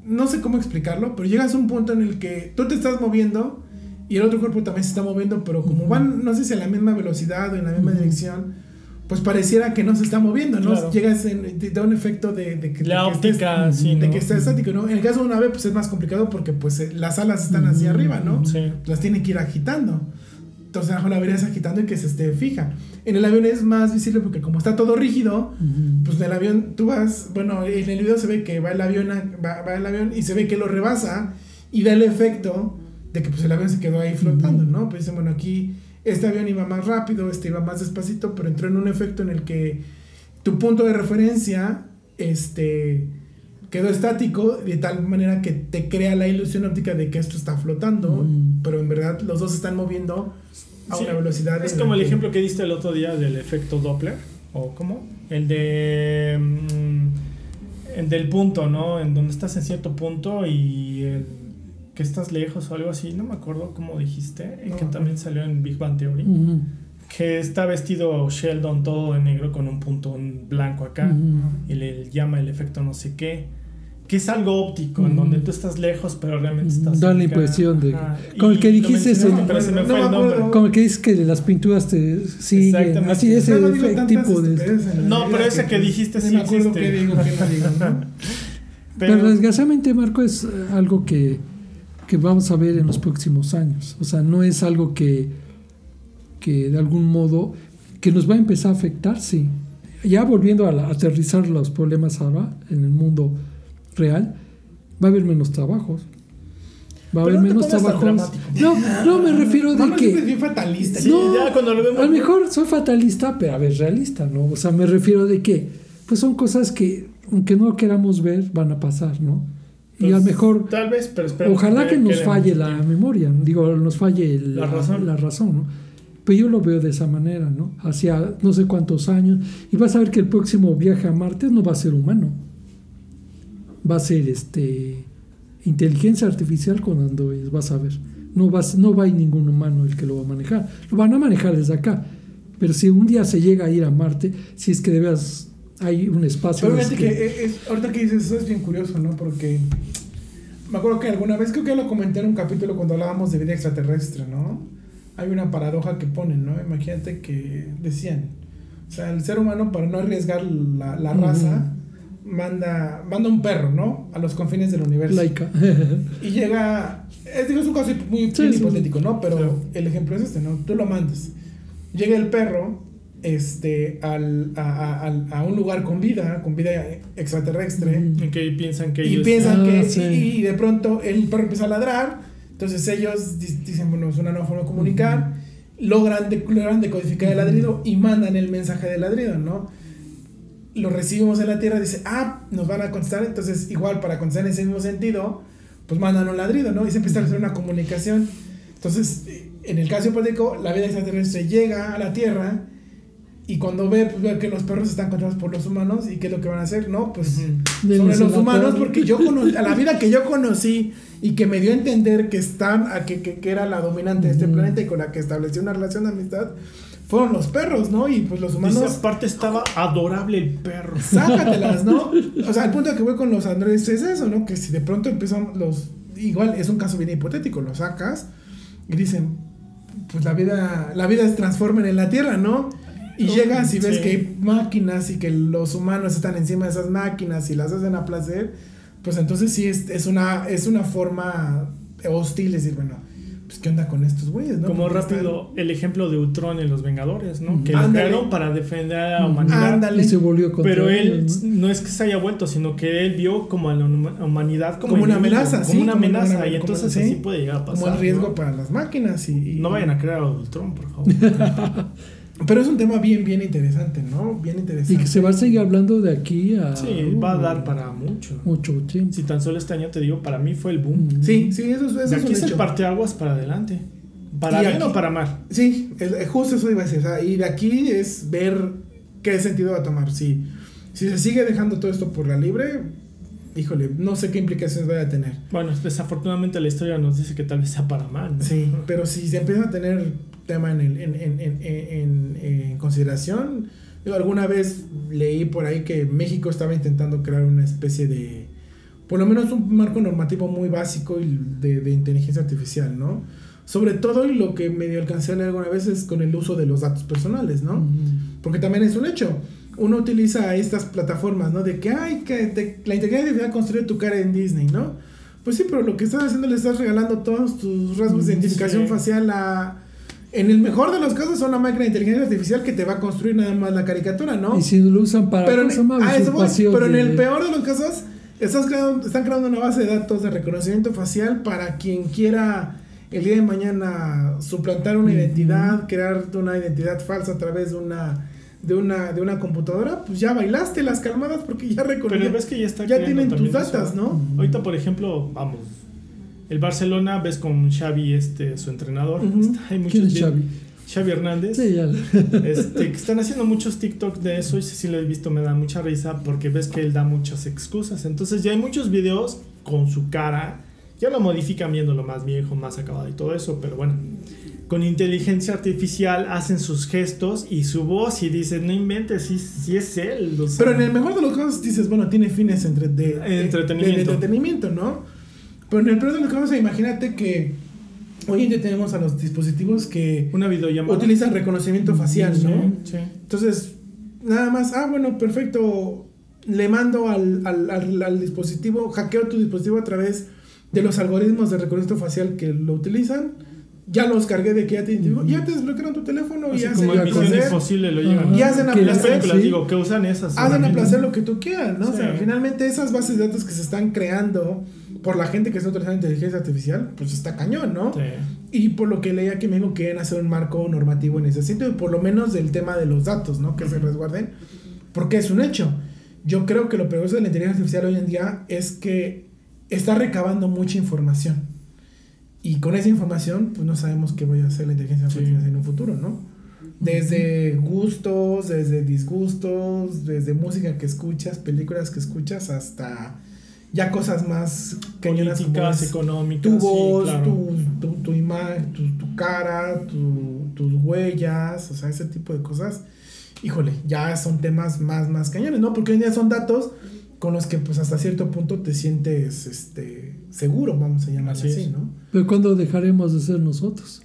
no sé cómo explicarlo, pero llegas a un punto en el que tú te estás moviendo y el otro cuerpo también se está moviendo, pero como van, no sé si a la misma velocidad o en la misma dirección, pues pareciera que no se está moviendo, ¿no? Claro. Llegas en, te da un efecto de, de que, la de óptica, sí, de ¿no? que está estático, ¿no? En el caso de un ave, pues es más complicado porque pues eh, las alas están hacia arriba, ¿no? Sí. Las tiene que ir agitando. Entonces, la verías agitando y que se esté fija. En el avión es más visible porque como está todo rígido, Ujú. pues en el avión tú vas, bueno, en el video se ve que va el avión, va, va el avión y se ve que lo rebasa y da el efecto de que pues el avión se quedó ahí flotando, ¿no? Pues dicen, bueno, aquí este avión iba más rápido, este iba más despacito, pero entró en un efecto en el que tu punto de referencia, este, quedó estático de tal manera que te crea la ilusión óptica de que esto está flotando, Mm. pero en verdad los dos se están moviendo a Sí, una velocidad. Es como el que- ejemplo que diste el otro día del efecto Doppler, o ¿cómo? El de. mm, el del punto, ¿no? En donde estás en cierto punto y el que estás lejos o algo así, no me acuerdo cómo dijiste, No, que no. también salió en Big Bang Theory, Ujú, que está vestido Sheldon todo de negro con un punto en blanco acá, ujú. y le llama el efecto no sé qué. Que es algo óptico, en donde tú estás lejos, pero realmente estás. Da la impresión de- como el que dijiste me No fue me el. Como que dices que las pinturas te siguen, Exactamente. así ese No, no tipo de... No, pero ese que pues, dijiste sí existe. qué digo, no (laughs) digo, ¿no? Pero, desgraciadamente, Marco, es eh, algo que, que vamos a ver en los próximos años. O sea, no es algo que, que de algún modo que nos va a empezar a afectar, sí. Ya volviendo a, la- aterrizar los problemas ahora en el mundo real, va a haber menos trabajos. Va a haber no menos trabajos. No, no me refiero de que... bien fatalista. Sí, No, ya cuando lo vemos. A lo mejor soy fatalista, pero a ver, realista, ¿no? O sea, me refiero de que, pues son cosas que, aunque no queramos ver, van a pasar, ¿no? Y a lo Pues, mejor, Tal vez, pero espero ojalá que nos falle la memoria, digo, nos falle La razón. la razón, ¿no? Pero yo lo veo de esa manera, ¿no? Hacia no sé cuántos años. Y vas a ver que el próximo viaje a Marte no va a ser humano. Va a ser este inteligencia artificial con androides, vas a ver. No, vas, no va a ir ningún humano el que lo va a manejar. Lo van a manejar desde acá. Pero si un día se llega a ir a Marte, si es que de veras hay un espacio... Fíjate el que es- ahorita que dices eso es bien curioso, ¿no? Porque me acuerdo que alguna vez, creo que lo comenté en un capítulo cuando hablábamos de vida extraterrestre, ¿no? Hay una paradoja que ponen, ¿no? Imagínate que decían, o sea, el ser humano para no arriesgar la, la raza, manda, manda un perro, ¿no? A los confines del universo. Laica. Y llega, es, digo, es un caso muy Sí, bien sí, hipotético, ¿no? Pero Claro. el ejemplo es este, ¿no? Tú lo mandas. Llega el perro este, al, a, a- al- a un lugar con vida, con vida extraterrestre. En que piensan que y ellos. piensan Ah, que, sí. y, y de pronto el perro empieza a ladrar, entonces ellos di- dicen, bueno, es una nueva forma de comunicar, logran, de- logran decodificar el ladrido y mandan el mensaje del ladrido, ¿no? Lo recibimos en la Tierra, dice, ah, nos van a contestar, entonces igual para contestar en ese mismo sentido, pues mandan un ladrido, ¿no? Y se empieza a hacer una comunicación. Entonces, en el caso hipotético, la vida extraterrestre llega a la Tierra y cuando ve, pues, ve que los perros están controlados por los humanos y qué es lo que van a hacer, ¿no? Pues Ujú. Denles sobre los humanos porque yo conocí, (laughs) a la vida que yo conocí y que me dio a entender que están a que, que, que era la dominante de este planeta y con la que estableció una relación de amistad fueron los perros, ¿no? Y pues los humanos aparte estaba adorable el perro. (laughs) sácatelas, ¿no? (laughs) O sea, el punto que voy con los androides es eso, ¿no? Que si de pronto empiezan los igual es un caso bien hipotético, lo sacas y dicen, pues la vida la vida se transforma en la Tierra, ¿no? Y llegas y ves sí. que hay máquinas y que los humanos están encima de esas máquinas y las hacen a placer, pues entonces sí es, es una es una forma hostil decir, bueno, pues qué onda con estos güeyes, ¿no? Como Porque rápido el ejemplo de Ultron en Los Vengadores, ¿no? Que lo Ándale. crearon para defender a la humanidad. Ándale. Y se volvió contra Pero él ¿no? no es que se haya vuelto, sino que él vio como a la huma- humanidad como, Como una enemigo, amenaza, como sí, una como una- amenaza. y entonces sí. así puede llegar a pasar. como el riesgo ¿no? para las máquinas y, y- No vayan a crear a Ultron, por favor. (laughs) Pero es un tema bien, bien interesante, ¿no? Bien interesante. Y que se va a seguir hablando de aquí a sí, va a dar para mucho. mucho tiempo. Si tan solo este año te digo, para mí fue el boom. Mm. Sí, sí, eso, es- eso de es aquí un es el hecho. parteaguas para adelante. ¿Para bien aquí- o para mal? Sí, es- es justo eso iba a decir. o sea, y de aquí es ver qué sentido va a tomar. Si, si se sigue dejando todo esto por la libre, híjole, no sé qué implicaciones vaya a tener. Bueno, desafortunadamente la historia nos dice que tal vez sea para mal. ¿no? Sí, pero si se empieza a tener tema en, el- en, en, en, en- consideración, yo alguna vez leí por ahí que México estaba intentando crear una especie de, por lo menos un marco normativo muy básico de, de inteligencia artificial, ¿no? Sobre todo y lo que medio alcancé a leer alguna vez es con el uso de los datos personales, ¿no? Mm. Porque también es un hecho. Uno utiliza estas plataformas, ¿no? De que, ay, que te- la inteligencia artificial construye tu cara en Disney, ¿no? Pues sí, pero lo que estás haciendo le estás regalando todos tus rasgos de Mm, identificación sí. facial a... En el mejor de los casos, a una máquina de inteligencia artificial que te va a construir nada más la caricatura, ¿no? Y si lo usan para pero en, pero en el peor de los casos, estás creando, están creando una base de datos de reconocimiento facial para quien quiera el día de mañana suplantar una identidad, crear una identidad falsa a través de una de una de una computadora, pues ya bailaste las calmadas porque ya Pero ves que ya está ya tienen tus datas, eso. ¿no? Ahorita, por ejemplo, vamos. El Barcelona, ves con Xavi, este, su entrenador. Hay muchos ¿Quién es vi- Xavi? Xavi Hernández. Sí, ya. (laughs) Este, que están haciendo muchos TikTok de eso y si sí lo he visto me da mucha risa porque ves que él da muchas excusas. Entonces ya hay muchos videos con su cara, ya lo modifican viéndolo más viejo, más acabado y todo eso, pero bueno, con inteligencia artificial hacen sus gestos y su voz y dicen, no inventes, si, si es él. o sea, Pero en el mejor de los casos dices, bueno, tiene fines entre de, de- Entretenimiento. de entretenimiento, ¿no? Pero en el peor de los casos, imagínate que hoy en día tenemos a los dispositivos que Una videollamada. utilizan reconocimiento facial, Sí, ¿no? sí. Entonces, nada más, ah, bueno, perfecto. Le mando al, al, al- al dispositivo, hackeo tu dispositivo a través de los algoritmos de reconocimiento facial que lo utilizan. Ya los cargué de que ya te ya te desbloquearon tu teléfono y hacen como a Misión placer, Imposible lo y hacen a Que Las películas, sí. digo, que usan esas. hacen a placer lo que tú quieras, ¿no? O sea, Sí. finalmente esas bases de datos que se están creando por la gente que está utilizando inteligencia artificial, pues está cañón, ¿no? Sí. Y por lo que leía que me dijo quieren hacer un marco normativo en ese sentido, por lo menos del tema de los datos, ¿no? Que se resguarden, porque es un hecho. Yo creo que lo peligroso de la inteligencia artificial hoy en día es que está recabando mucha información. Y con esa información, pues no sabemos qué voy a hacer la inteligencia Sí. artificial en un futuro, ¿no? Desde gustos, desde disgustos, desde música que escuchas, películas que escuchas, hasta ya cosas más cañonas Políticas, económicas. tu sí, voz, claro. tu, tu, tu imagen, tu, tu cara, tu- tus huellas, o sea, ese tipo de cosas. Híjole, ya son temas más, más cañones, ¿no? Porque hoy en día son datos con los que pues hasta cierto punto te sientes este seguro, vamos a llamarlo Así así. ¿no? Pero cuando dejaremos de ser nosotros?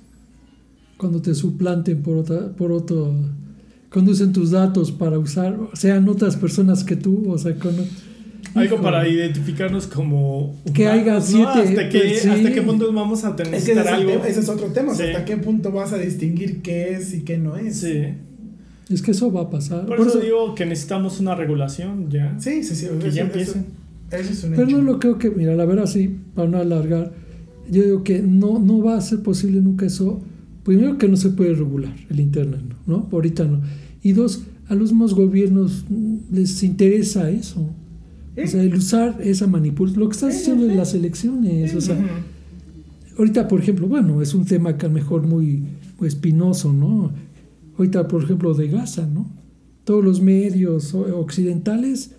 Cuando te suplanten por otra, por otro, cuando usen tus datos para usar, sean otras personas que tú, o sea, con, Algo Híjole. para identificarnos como Que humanos, haya ¿no? siete, hasta que pues, sí. hasta qué punto vamos a tener Es que ese algo tema- ese es otro tema, Sí. hasta qué punto vas a distinguir qué es y qué no es. sí es que eso va a pasar. por, Por eso, eso- digo que necesitamos una regulación ya Sí, sí, sí. que eso- ya eso- empiecen Eso es un Pero hecho. no lo creo que, mira, la verdad sí, para no alargar, yo digo que no, no va a ser posible nunca eso. Primero que no se puede regular el Internet, ¿no? Ahorita no. Y dos, a los mismos gobiernos les interesa eso. ¿Eh? O sea, el usar esa manipulación, lo que estás haciendo en las elecciones, o sea, ahorita, por ejemplo, bueno, es un tema que a lo mejor muy, muy espinoso, ¿no? Ahorita, por ejemplo, de Gaza, ¿no? Todos los medios occidentales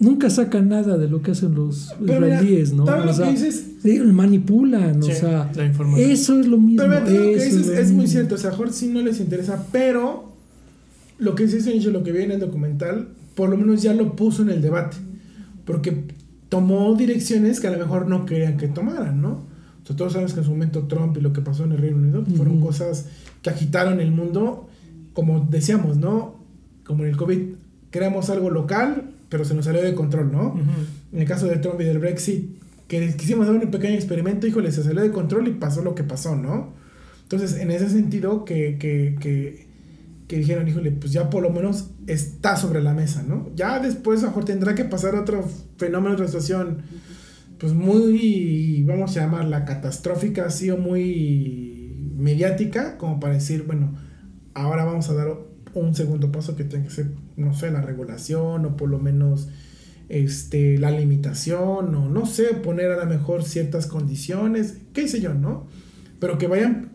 nunca sacan nada de lo que hacen los Pero mira, israelíes, ¿no? O sea, que dices- sí, manipulan, Sí, o sea, la información. eso es lo mismo. Pero mira, todo lo que dices es muy mismo. cierto, o sea, a Jorge sí no les interesa, pero lo que sí se ha dicho, lo que viene en el documental, por lo menos ya lo puso en el debate, porque tomó direcciones que a lo mejor no querían que tomaran, ¿no? O sea, todos sabemos que en su momento Trump y lo que pasó en el Reino Unido fueron cosas que agitaron el mundo, como decíamos, ¿no? Como en el COVID, creamos algo local, pero se nos salió de control, ¿no? En el caso de Trump y del Brexit, que quisimos hacer un pequeño experimento, híjole, se salió de control y pasó lo que pasó, ¿no? Entonces, en ese sentido, que, que, que, que dijeron, híjole, pues ya por lo menos está sobre la mesa, ¿no? Ya después, a tendrá que pasar otro fenómeno, otra situación, pues muy, vamos a llamarla catastrófica, así o muy mediática, como para decir, bueno, ahora vamos a dar un segundo paso que tiene que ser, no sé, la regulación o por lo menos este, la limitación o no sé, poner a lo mejor ciertas condiciones, qué sé yo, ¿no? Pero que vayan,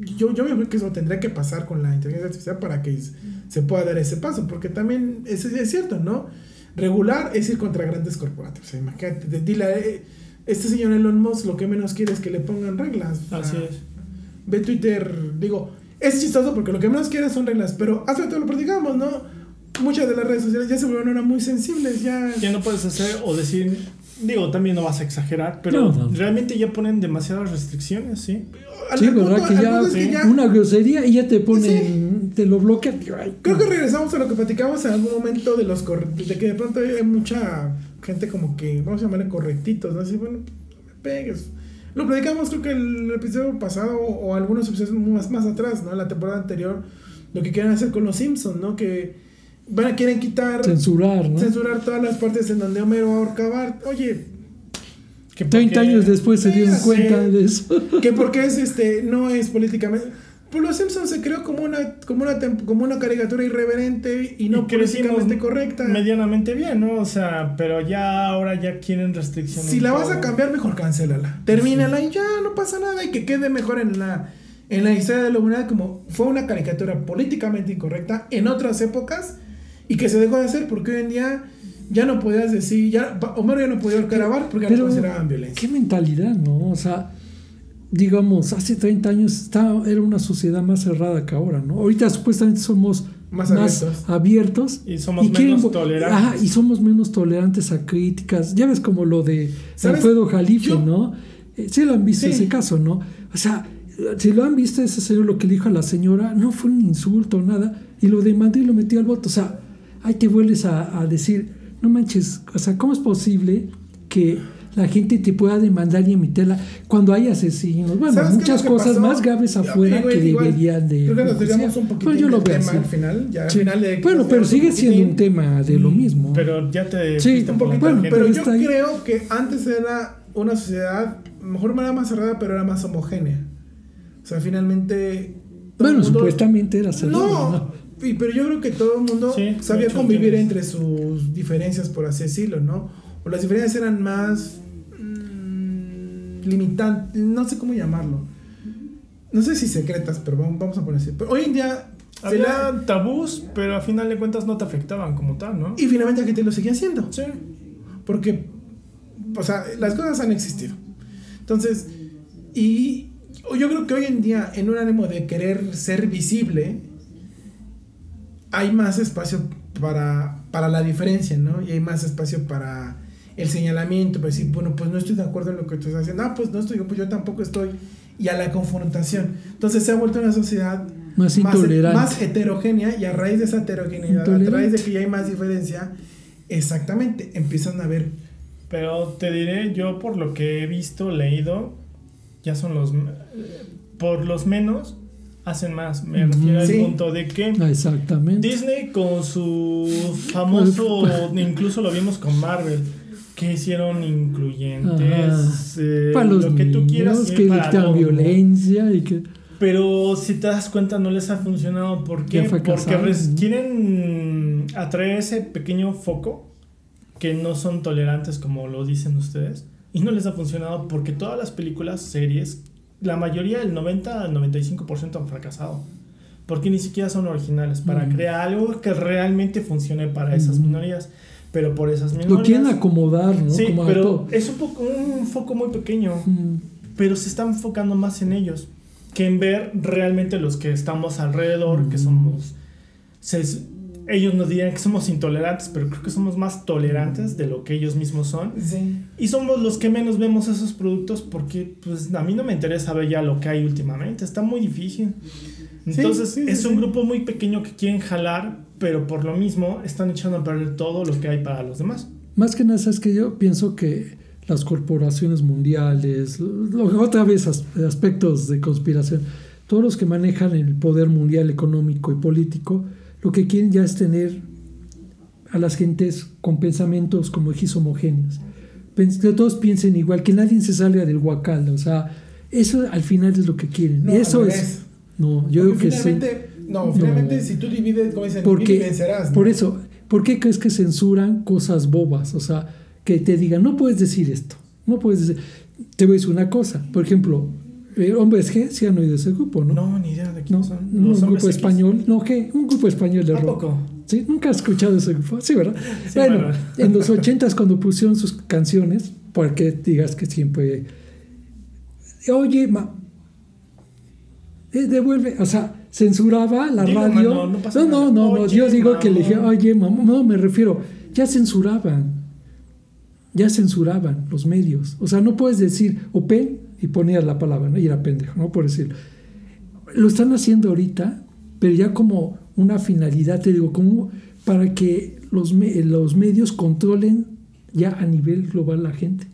yo, yo me creo que eso tendría que pasar con la inteligencia artificial para que se pueda dar ese paso, porque también es, es cierto, ¿no? Regular es ir contra grandes corporativos, o sea, imagínate, dile, eh, este señor Elon Musk lo que menos quiere es que le pongan reglas. así es ve Twitter, digo, es chistoso porque lo que menos quiere son reglas, pero hace rato lo platicamos, ¿no? Muchas de las redes sociales ya se volvieron ahora muy sensibles, ya... ya no puedes hacer o decir digo también no vas a exagerar pero No, no. realmente ya ponen demasiadas restricciones sí al- Sí, punto- que ya, es que sí, ya- una grosería y ya te ponen, te lo bloquean. Ay, Creo no. que regresamos a lo que platicamos en algún momento de los de que de pronto hay mucha gente como que, vamos a llamarle correctitos, ¿no? Así, bueno, no me pegues. Lo platicamos creo que el episodio pasado o, o algunos episodios más, más atrás, ¿no? La temporada anterior, lo que quieren hacer con los Simpsons, ¿no? Que van a quieren quitar, Censurar, ¿no? censurar todas las partes en donde Homero ahorcaba. Oye, Que 30 porque- años después se dieron cuenta de eso. Que porque es este, no es políticamente. Pues los Simpsons se creó como una, como una, como una caricatura irreverente y no y políticamente correcta. medianamente bien, ¿no? O sea, pero ya ahora ya quieren restricciones. Si la vas a cambiar, mejor cancélala. Termínala y ya, no pasa nada. Y que quede mejor en la, en la historia de la humanidad como fue una caricatura políticamente incorrecta en otras épocas y que se dejó de hacer porque hoy en día ya no podías decir, ya Homero ya no podía Bart porque ya no Pero, consideraban violencia. ¿Qué mentalidad, no? O sea, digamos, hace 30 años estaba, era una sociedad más cerrada que ahora, ¿no? Ahorita supuestamente somos Más más, abiertos. abiertos. Y somos menos tolerantes. Ajá, y somos menos tolerantes a críticas. Ya ves como lo de ¿Sabes? Alfredo Jalife, Yo- ¿no? Eh, sí lo han visto Sí. ese caso, ¿no? O sea, si lo han visto ese señor lo que le dijo a la señora, no fue un insulto, nada, y lo demandó y lo metió al voto. O sea, ahí te vuelves a, a decir, no manches, o sea, ¿cómo es posible que la gente te pueda demandar y emitirla cuando hay asesinos? Bueno, ¿Sabes qué es muchas cosas pasó? más graves afuera que deberían de... Creo que nos un poquito Bueno, yo lo veo tema al final. Ya al Sí. final de Bueno, pero sigue un siendo un tema de lo Mm, mismo. Pero ya te. Sí, Un poquito, Bueno, pero pero yo creo que antes era una sociedad, mejor no era más cerrada, pero era más homogénea. O sea, finalmente. bueno, mundo- supuestamente era cerrado, No, ¿no? y- pero yo creo que todo el mundo Sí, sabía convivir tienes- entre sus diferencias, por así decirlo, ¿no? O las diferencias eran más limitantes, no sé cómo llamarlo. No sé si secretas, pero vamos, a poner así. Pero hoy en día Había la- tabús, pero a final de cuentas no te afectaban como tal, ¿no? y finalmente la gente lo seguía haciendo. Sí. Porque, o sea, las cosas han existido. Entonces, y yo creo que hoy en día, en un ánimo de querer ser visible, hay más espacio para, para la diferencia, ¿no? Y hay más espacio para el señalamiento, para decir, bueno, pues no estoy de acuerdo en lo que tú estás haciendo. Ah, pues no estoy, pues yo tampoco estoy. Y a la confrontación. Entonces se ha vuelto una sociedad Más intolerante. más heterogénea y a raíz de esa heterogeneidad, a raíz de que ya hay más diferencia, exactamente, empiezan a haber Pero te diré, yo por lo que he visto, leído, ya son los. eh, Por los menos, hacen más. Me refiero al Sí. punto de que. Exactamente. Disney con su famoso, (laughs) incluso lo vimos con Marvel, que hicieron incluyentes, eh, para los lo que niños, tú quieras, que evitan violencia y que... Pero si te das cuenta no les ha funcionado, ¿por qué? Porque quieren atraer ese pequeño foco que no son tolerantes como lo dicen ustedes y no les ha funcionado porque todas las películas, series, la mayoría, el 90 al 95% han fracasado. Porque ni siquiera son originales para Mm. crear algo que realmente funcione para esas Mm. minorías. Pero por esas minorías... Lo quieren acomodar, ¿no? Sí, Como pero todo. es un, poco, un foco muy pequeño Mm, pero se está enfocando más en ellos que en ver realmente los que estamos alrededor, que Mm. somos... se- ellos nos dirían que somos intolerantes, pero creo que somos más tolerantes de lo que ellos mismos son. Sí. Y somos los que menos vemos esos productos porque pues a mí no me interesa ver ya lo que hay últimamente, está muy difícil. Entonces sí, sí, es un sí. grupo muy pequeño que quieren jalar, pero por lo mismo están echando a perder todo lo que hay para los demás. Más que nada es que yo pienso que las corporaciones mundiales, lo- otra vez as- aspectos de conspiración, todos los que manejan el poder mundial económico y político, lo que quieren ya es tener a las gentes con pensamientos como dijiste homogéneos. Pens- Que todos piensen igual, que nadie se salga del huacal, o sea, eso al final es lo que quieren. No, eso es... No, yo Porque creo que sí. No, finalmente No. si tú divides, como dicen, Porque, vencerás. ¿no? Por eso, ¿por qué crees que censuran cosas bobas? O sea, que te digan, no puedes decir esto, no puedes decir... Te voy a decir una cosa, por ejemplo, eh, Hombres G, sí han oído ese grupo, ¿no? No, ni idea de quién No, son. no, un grupo X. español, no, ¿qué? Un grupo español de ¿A rock. poco? ¿Sí? ¿Nunca has escuchado ese grupo? Sí, ¿verdad? Sí, bueno, bueno. (laughs) en los ochentas cuando pusieron sus canciones, porque digas que siempre... Oye, ma, eh, devuelve, o sea, censuraba la radio. mano, no pasa no, no, nada. no, no, yo digo que le dije, oye, mamá, no, me refiero, ya censuraban, ya censuraban los medios. O sea, no puedes decir open y ponías la palabra, ¿no? Y era pendejo, ¿no? Por decirlo. Lo están haciendo ahorita, pero ya como una finalidad, te digo, como para que los, me- los medios controlen ya a nivel global la gente.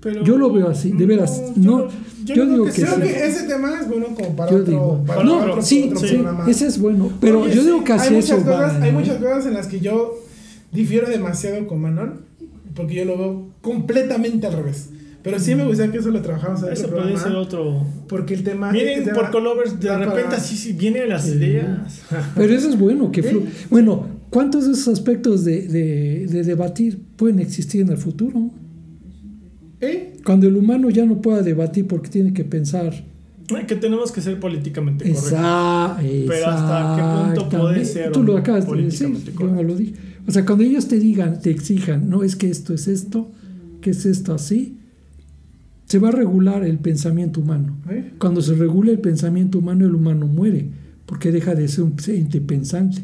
Pero- Yo lo veo así, de veras, yo no, yo digo que que Creo que ese tema es bueno como para Yo otro, digo, para no, otro, sí, otro sí, programa. ese es bueno, pero Oye, yo sí, digo que hay hacia muchas eso cosas, va, Hay ¿no? muchas cosas en las que yo difiero demasiado con Manon, porque yo lo veo completamente al revés. Pero sí me gustaría que eso lo trabajamos en Eso otro puede programa, ser otro. Porque el tema. Miren, el tema por Colovers, de repente para- así sí vienen las Sí. ideas. (laughs) Pero eso es bueno, que flu- Bueno, ¿cuántos de esos aspectos de, de- de debatir pueden existir en el futuro? ¿Eh? Cuando el humano ya no pueda debatir porque tiene que pensar. Que tenemos que ser políticamente correctos. Esa, Pero hasta qué punto puede ser Tú lo acabas de decir, yo no lo dije. O sea, cuando ellos te digan, te exijan, no es que esto es esto, que es esto así, se va a regular el pensamiento humano. ¿Eh? Cuando se regula el pensamiento humano, el humano muere, porque deja de ser un ente pensante.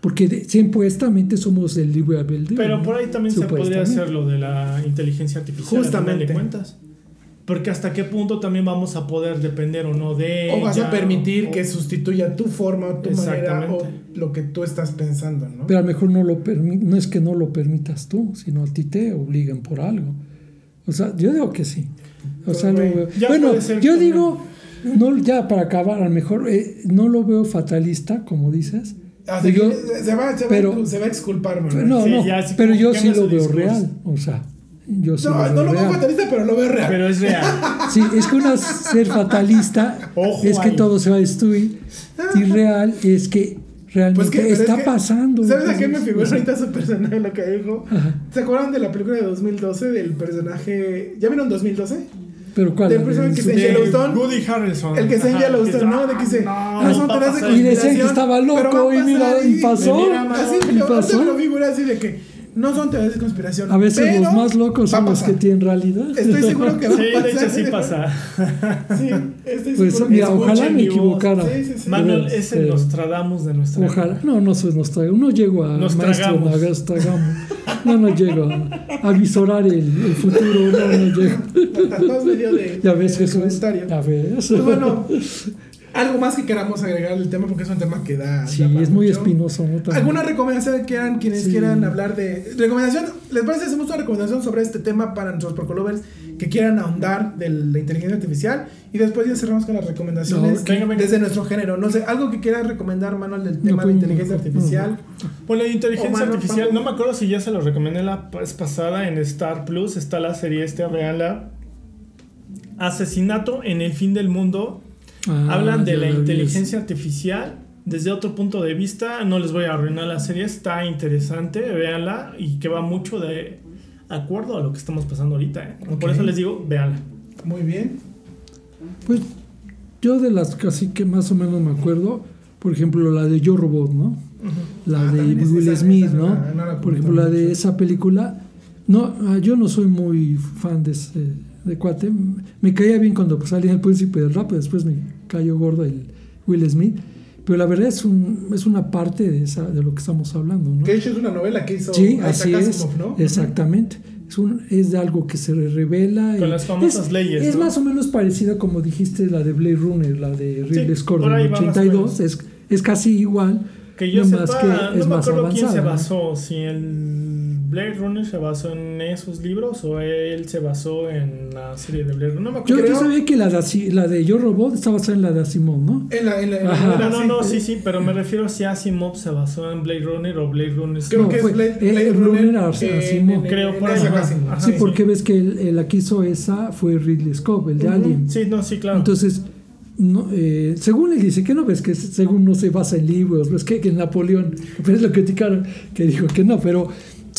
Porque de- supuestamente somos el libre albedrío. Pero ¿no? por ahí también se podría hacer lo de la inteligencia artificial. Justamente. De cuentas. Porque hasta qué punto también vamos a poder depender o no de O vas a permitir o- que sustituya tu forma o tu manera o lo que tú estás pensando, ¿no? Pero a lo mejor no, lo permi- no es que no lo permitas tú, sino a ti te obligan por algo. O sea, yo digo que sí. O Pues, sea, lo güey, veo- bueno, yo como- digo, no, ya para acabar, a lo mejor eh, no lo veo fatalista, como dices. Así yo- que se va, se va, pero- se va a exculpar, Manuel. No, Sí, no, ya, así pero yo sí lo veo discurso. real. O sea, yo sí No, lo veo no lo veo real. fatalista, pero lo veo real. Pero es real. Sí, es que una ser fatalista (laughs) Ojo es que ahí. todo se va a destruir y real es que realmente Pues que- pero es está que- pasando. ¿Sabes a qué me figura ahorita su personaje lo que dijo? ¿Se acuerdan de la película de 2012 del personaje. ¿Ya vieron 2012? Pero cuál? del personaje que se- De Yellowstone. Woody Harrelson. El que está en Yellowstone, ¿no? De que se. No, no son va a teorías de. Y decían que estaba loco y mira, y pasó. Así, y pasó. lo figura así de que no son teorías de conspiración. A veces pero los más locos son los que tienen realidad. Estoy seguro que va Sí, a pasar. de hecho sí pasa. Sí, estoy Pues seguro mira, que ojalá me equivocara. Sí, sí, sí. Manuel es el pero- Nostradamus de nuestra Ojalá. No, no soy Nostradamus. No llego a Nos maestro. Nagas. No, no llego a, a visorar el, el futuro. No, no llego. Ya ves, de Jesús. comentario. Ya ves. Pues bueno, algo más que queramos agregar al tema porque es un tema que da. Sí, es muy mucho. espinoso. ¿no? ¿Alguna recomendación que quieran, quienes Sí. quieran hablar de. Recomendación, ¿les parece hacemos una recomendación sobre este tema para nuestros porcolovers que quieran ahondar de la inteligencia artificial? Y después ya cerramos con las recomendaciones No, venga, venga. desde nuestro género. No sé, algo que quieras recomendar, Manuel, del tema de pues, inteligencia no, artificial. Bueno, la inteligencia artificial, no me acuerdo si ya se lo recomendé la vez pasada en Star Plus, está la serie este, véanla. Asesinato en el fin del mundo. Ah, Hablan de la vi inteligencia artificial desde otro punto de vista. No les voy a arruinar la serie, está interesante, véanla y que va mucho de acuerdo a lo que estamos pasando ahorita. ¿eh? Por eso les digo, véanla. Muy bien. Pues yo de las casi que más o menos me acuerdo, por ejemplo, la de Yo Robot, ¿no? La Ah, de Will esa- Smith, esa no por ejemplo, la de esa película. No, ah, yo no soy muy fan de ese de cuate. Me caía bien cuando salía el príncipe del rap, después me cayó gordo el Will Smith. Pero la verdad es, un, es una parte de, esa, de lo que estamos hablando, ¿no? Que hecho es una novela que hizo Sí, así es. Asimov, ¿no? Exactamente. Es, un, es de algo que se revela. Con y- las famosas es, leyes, Es ¿no? más o menos parecida, como dijiste, la de Blade Runner, la de Ridley Sí, Scott por ahí del va más o 82. menos. Es, es casi igual. Que yo no más sepa, que no es me más acuerdo quién se avanzada, ¿no? basó, si el Blade Runner se basó en esos libros o él se basó en la serie de Blade Runner. No me Yo, acuerdo. yo sabía que la de, la de Yo Robot está basada en la de Asimov, ¿no? En la, en la, en la Ajá. novela, No, no, no, sí, sí, pero me refiero a si Asimov se basó en Blade Runner o Blade Runner. Creo No, que fue- es Blade, Blade Runner. Runner eh, Asimov. en- Creo por. Asimov. Ajá. Sí, sí. porque ves que el, el la que hizo esa fue Ridley Scott, el de. Alien. Sí, no, sí, claro. Entonces, no, eh, según él dice que no ves que según no se basa en libros, ves que, que en Napoleón, pero es lo criticaron, que dijo que no, pero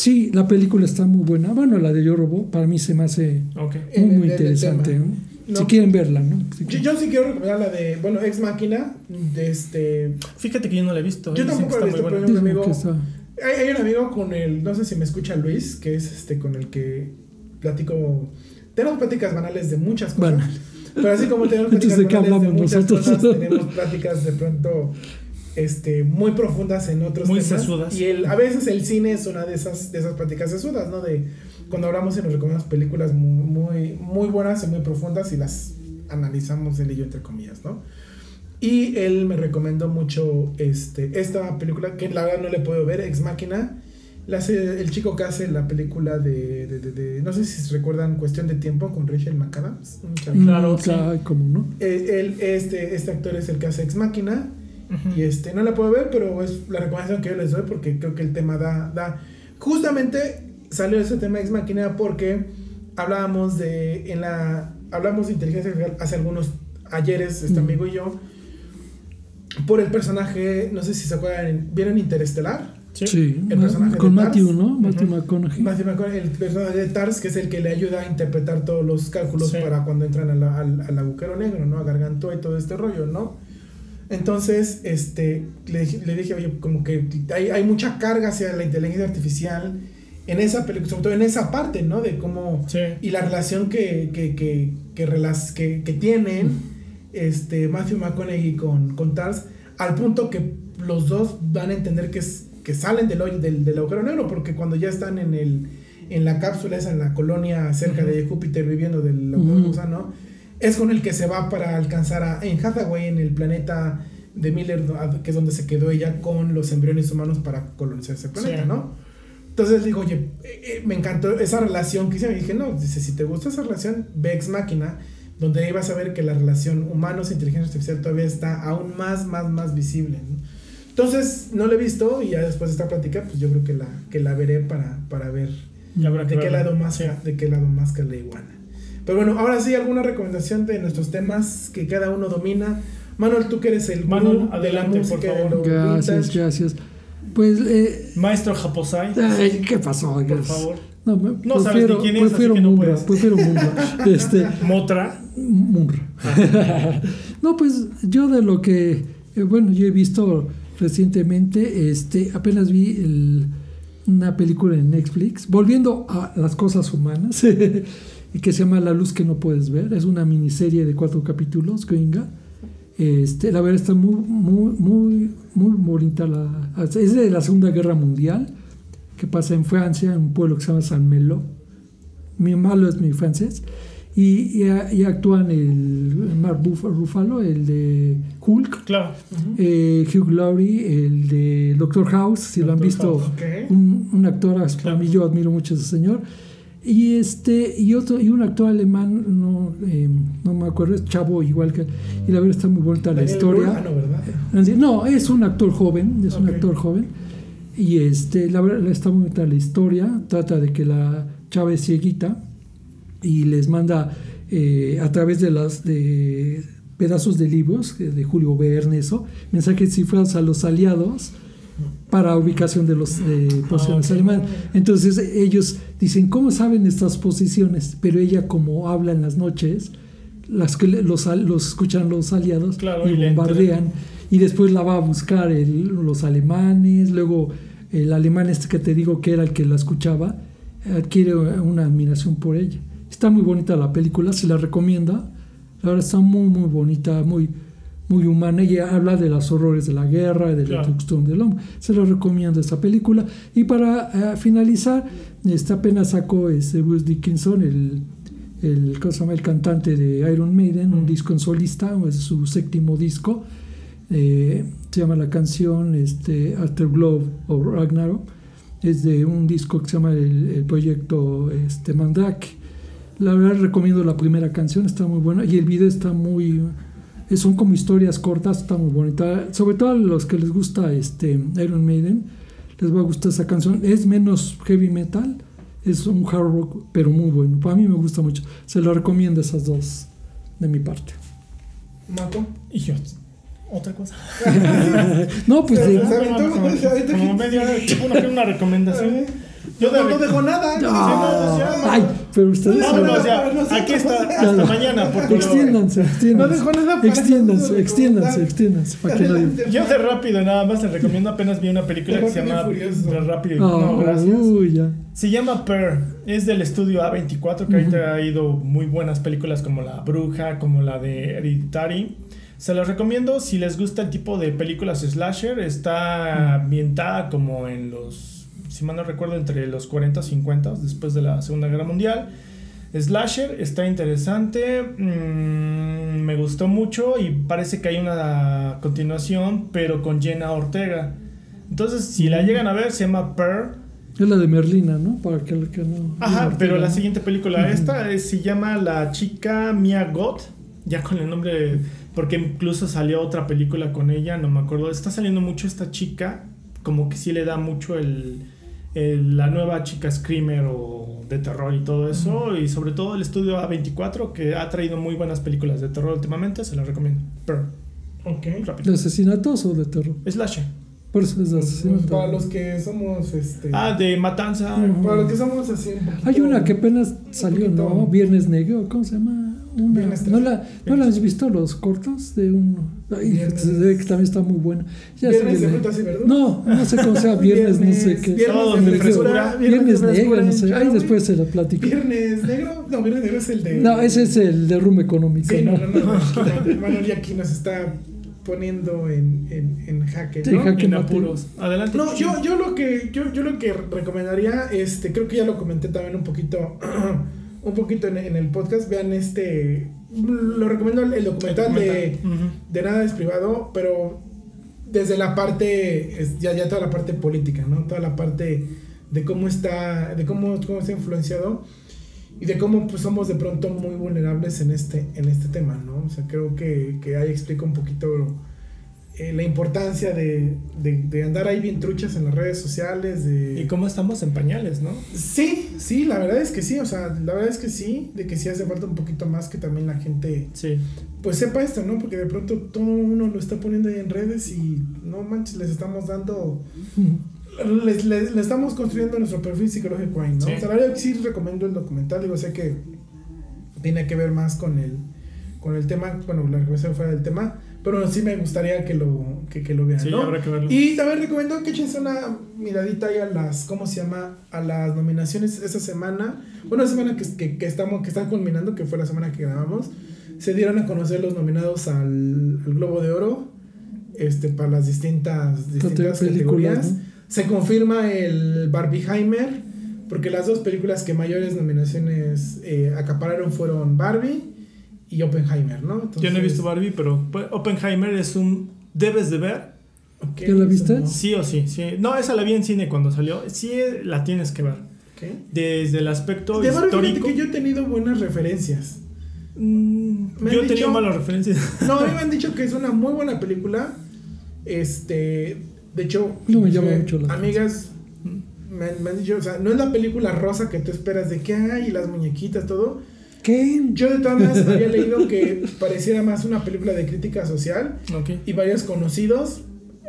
sí, la película está muy buena. Bueno, la de Yo Robot para mí se me hace muy, el- muy interesante. tema. ¿no? No. Si quieren verla, ¿no? Si Yo, quieren. yo sí quiero recomendar la de, bueno, Ex Máquina, de este... Fíjate que yo no la he visto. Yo dicen tampoco la he visto, buena. un Dicen amigo- Hay, hay un amigo con el, no sé si me escucha Luis, que es este con el que platico, tenemos pláticas banales de muchas cosas. Banal. Pero así como tenemos (laughs) Entonces, pláticas ¿de qué banales de hablamos muchas nosotros? cosas, tenemos pláticas de pronto este, muy profundas en otros Muy temas. sesudas. Y el, a veces el cine es una de esas, de esas pláticas sesudas, ¿no? De cuando hablamos y nos recomendamos películas muy, muy, muy buenas y muy profundas y las analizamos él y yo entre comillas, ¿no? Y él me recomendó mucho este, esta película, que la verdad no le puedo ver, Ex Máquina. La hace el chico que hace la película de, de- de- de- no sé si se recuerdan Cuestión de Tiempo con Rachel McAdams. Claro, Mm, sí. claro, ¿cómo no? Eh, él, este, este actor es el que hace Ex Máquina. Ujú. Y este, no la puedo ver, pero es la recomendación que yo les doy porque creo que el tema da, da. Justamente salió ese tema Ex Máquina porque hablábamos de en la hablamos de inteligencia artificial hace algunos ayeres este Mm. amigo y yo por el personaje no sé si se acuerdan vieron Interestelar Sí. Sí, El personaje con de Matthew, Tars. ¿no? Matthew Ujú. McConaughey. Matthew McConaughey, el personaje de Tars que es el que le ayuda a interpretar todos los cálculos Sí. para cuando entran a la- al, al agujero negro no a Gargantúa y todo este rollo no entonces este le, dije- le dije oye como que hay, hay mucha carga hacia la inteligencia artificial en esa película sobre todo en esa parte no de cómo Sí. y la relación que, que, que, que, relas- que, que tienen este, Matthew McConaughey con, con Tars, al punto que los dos van a entender que, es, que salen del, del, del agujero negro, porque cuando ya están en, el, en la cápsula esa, en la colonia cerca de Júpiter viviendo del agujero Ujú. gusano, es con el que se va para alcanzar a en Hathaway, en el planeta de Miller, que es donde se quedó ella con los embriones humanos para colonizar ese planeta, Sí. ¿no? Entonces digo, oye, eh, eh, me encantó esa relación que hicieron. Y dije, no, dice, si te gusta esa relación, ve Ex Máquina, donde ahí vas a ver que la relación humanos-inteligencia artificial todavía está aún más, más, más visible. ¿no? Entonces, no la he visto y ya después de esta plática, pues yo creo que la, que la veré para, para ver de qué, lado más, Sí. de qué lado más que la iguana. Pero bueno, ahora sí, alguna recomendación de nuestros temas que cada uno domina. Manuel, tú que eres el gurú Manuel, de la adelante, por música, de favor. Gracias, vintage. gracias. Pues, eh, Maestro Japosai, ay, ¿qué pasó? por favor. No, me- No sabes ni quién es, así prefiero que no Munra, prefiero Munra. (laughs) Este, Motra. Munra. (laughs) no, pues yo de lo que, eh, bueno, yo he visto recientemente, este, apenas vi el- una película en Netflix, volviendo a las cosas humanas, (laughs) y que se llama La luz que no puedes ver. Es una miniserie de cuatro capítulos, gringa. Este, la verdad está muy, muy, muy, muy bonita. La, es de la Segunda Guerra Mundial, que pasa en Francia, en un pueblo que se llama San Melo. Mi malo es mi francés. Y, y, y actúan el Mark Ruffalo, el de Hulk, Claro. eh, Hugh Laurie, el de Doctor House, si lo han visto, House. Ok. un, un actor Claro. a mí yo admiro mucho a ese señor. Y este y otro y un actor alemán, no, eh, no me acuerdo, es chavo igual que y la verdad está muy bonita la historia. ¿verdad? No, es un actor joven, es un actor joven. Y este, la verdad está muy bonita la historia. Trata de que la chava es cieguita y les manda eh, a través de las de pedazos de libros eh, de Julio Verne, eso, mensajes cifrados a los aliados para ubicación de los eh, posiciones ok. alemanas. Entonces ellos dicen, ¿cómo saben estas posiciones? Pero ella como habla en las noches, las que los, los escuchan los aliados Claro, y y bombardean. Y después la va a buscar el- los alemanes, luego el alemán este que te digo que era el que la escuchaba, adquiere una admiración por ella. Está muy bonita la película, se la recomienda. La verdad está muy, muy bonita, muy, muy humana. Ella habla de los horrores de la guerra, de la Claro. destrucción del hombre. Se la recomiendo esta película. Y para eh, finalizar, este apenas sacó este Bruce Dickinson, el, el, el cantante de Iron Maiden, un Mm. disco en solista, es su séptimo disco. Eh, se llama la canción este, Afterglow of Ragnarok. Es de un disco que se llama el, el proyecto este, Mandrake. La verdad recomiendo la primera canción, está muy buena. Y el video está muy... eh, Son como historias cortas, está muy bonita. Sobre todo a los que les gusta este, Iron Maiden, les va a gustar esa canción. Es menos heavy metal, es un hard rock, pero muy bueno. Para mí me gusta mucho. Se lo recomiendo esas dos de mi parte. Mato. Y yo, otra cosa. (laughs) no, pues de- como, media hora, uno quiere una recomendación. Yo no, no dejó nada. Ah, ya, ay, pero ustedes Vámonos ya. Aquí está. Hasta no. mañana. Porque extiéndanse, No extiéndanse. dejó nada para Extiéndanse, extiéndanse, extiéndanse. Para que nadie... (laughs) Yo de rápido nada más te recomiendo. Apenas vi una película que se llama Rápido y Ah, no, gracias. uy, ya. Se llama Pearl, es del estudio A24 que ahorita ha ido muy buenas películas como La Bruja, como la de Hereditary. Se las recomiendo si les gusta el tipo de películas slasher, está ambientada como en los, si mal no recuerdo, entre los 40 y 50 después de la Segunda Guerra Mundial. Slasher está interesante, mm, me gustó mucho y parece que hay una continuación, pero con Jenna Ortega. Entonces, si la llegan a ver, se llama Pearl. Es la de Merlina, ¿no? Para que, el que no. Ajá, pero la siguiente película, esta es- se llama La chica Mia Goth, ya con el nombre, porque incluso salió otra película con ella, no me acuerdo. Está saliendo mucho esta chica, como que sí le da mucho el, el- la nueva chica Screamer o de terror y todo eso. Y sobre todo el estudio A24 que ha traído muy buenas películas de terror últimamente. Se las recomiendo. Pero, Ok. rápido. ¿De asesinatos o de terror? Slasher. Por eso es de Pues, asesinatos. para los que somos, este... Ah, de Matanza. Para los que somos así un poquito... Hay una que apenas salió, ¿no? Viernes Negro, ¿cómo se llama? Una, Viernes ¿no, la, ¿No la has visto los cortos de uno? Ay, Viernes- que también está muy buena. Ya Viernes se de frutas y verduras. No, no sé cómo sea, viernes, no sé qué. Viernes de frescura. Viernes, de negro, no sé. Charo, después se la platico. ¿Viernes negro? No, viernes negro es el de... No, ese es el derrumbe económico, Sí, no, ¿no? no, no. Manuel ya aquí nos está poniendo en, en, en jaque, Sí, ¿no? jaque. En apuros. Adelante. No, yo, yo lo que yo, yo lo que recomendaría, este, creo que ya lo comenté también un poquito, (clears throat) un poquito en, en el podcast. Vean este, lo recomiendo el, el documental de, de nada es privado, pero desde la parte, ya, ya toda la parte política, ¿no? Toda la parte de cómo está, de cómo, cómo está influenciado y de cómo pues somos de pronto muy vulnerables en este, en este tema, ¿no? O sea, creo que, que ahí explica un poquito eh, la importancia de, de, de andar ahí bien truchas en las redes sociales, de... Y cómo estamos en pañales, ¿no? Sí, sí, la verdad es que sí, o sea, la verdad es que sí, de que sí hace falta un poquito más que también la gente Sí. pues sepa esto, ¿no? Porque de pronto todo uno lo está poniendo ahí en redes y no manches, les estamos dando, les, les- le estamos construyendo nuestro perfil psicológico ahí, ¿no? Sí. O sea, la verdad que sí recomiendo el documental, digo, sé que tiene que ver más con el, con el tema, bueno, la recomendación fuera del tema, pero sí me gustaría que lo, que, que lo vean, Sí, ¿no? habrá que verlo. Y también recomiendo que echen una miradita ahí a las, ¿cómo se llama? A las nominaciones esta semana. Bueno, la semana que, que, que estamos, que están culminando, que fue la semana que grabamos. Se dieron a conocer los nominados al, al Globo de Oro. Este, para las distintas, distintas categorías. ¿no? Se confirma el Barbieheimer. Porque las dos películas que mayores nominaciones eh, acapararon fueron Barbie y Oppenheimer, ¿no? Yo no he visto Barbie, pero pues, Oppenheimer es un. Debes de ver, ok, ¿Ya la viste? sí o sí, sí. No, esa la vi en cine cuando salió. Sí, la tienes que ver. Ok. Desde el aspecto De histórico. que yo he tenido buenas referencias. Mm, Me yo tenía dicho- malas referencias. (laughs) No, a mí me (laughs) han dicho que es una muy buena película. Este, de hecho, No me llama mucho la amigas me han, me han dicho, o sea, no es la película rosa que tú esperas de que hay y las muñequitas, todo. ¿Qué? Yo de todas maneras había (laughs) leído que pareciera más una película de crítica social ok. y varios conocidos,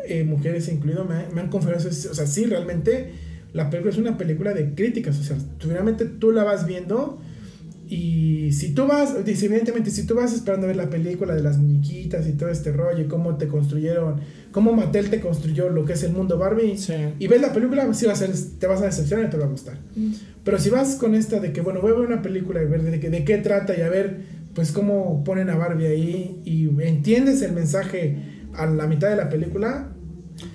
eh, mujeres incluido, me, me han confirmado eso. O sea, sí, realmente la película es una película de crítica social. Tú, Finalmente tú la vas viendo y si tú vas, dice, evidentemente, si tú vas esperando a ver la película de las muñequitas y todo este rollo y cómo te construyeron, cómo Mattel te construyó lo que es el mundo Barbie, Sí. y ves la película, sí va a ser, te vas a decepcionar y te va a gustar. Pero si vas con esta de que, bueno, voy a ver una película y ver de, qué- de qué trata y a ver, pues, cómo ponen a Barbie ahí y entiendes el mensaje a la mitad de la película,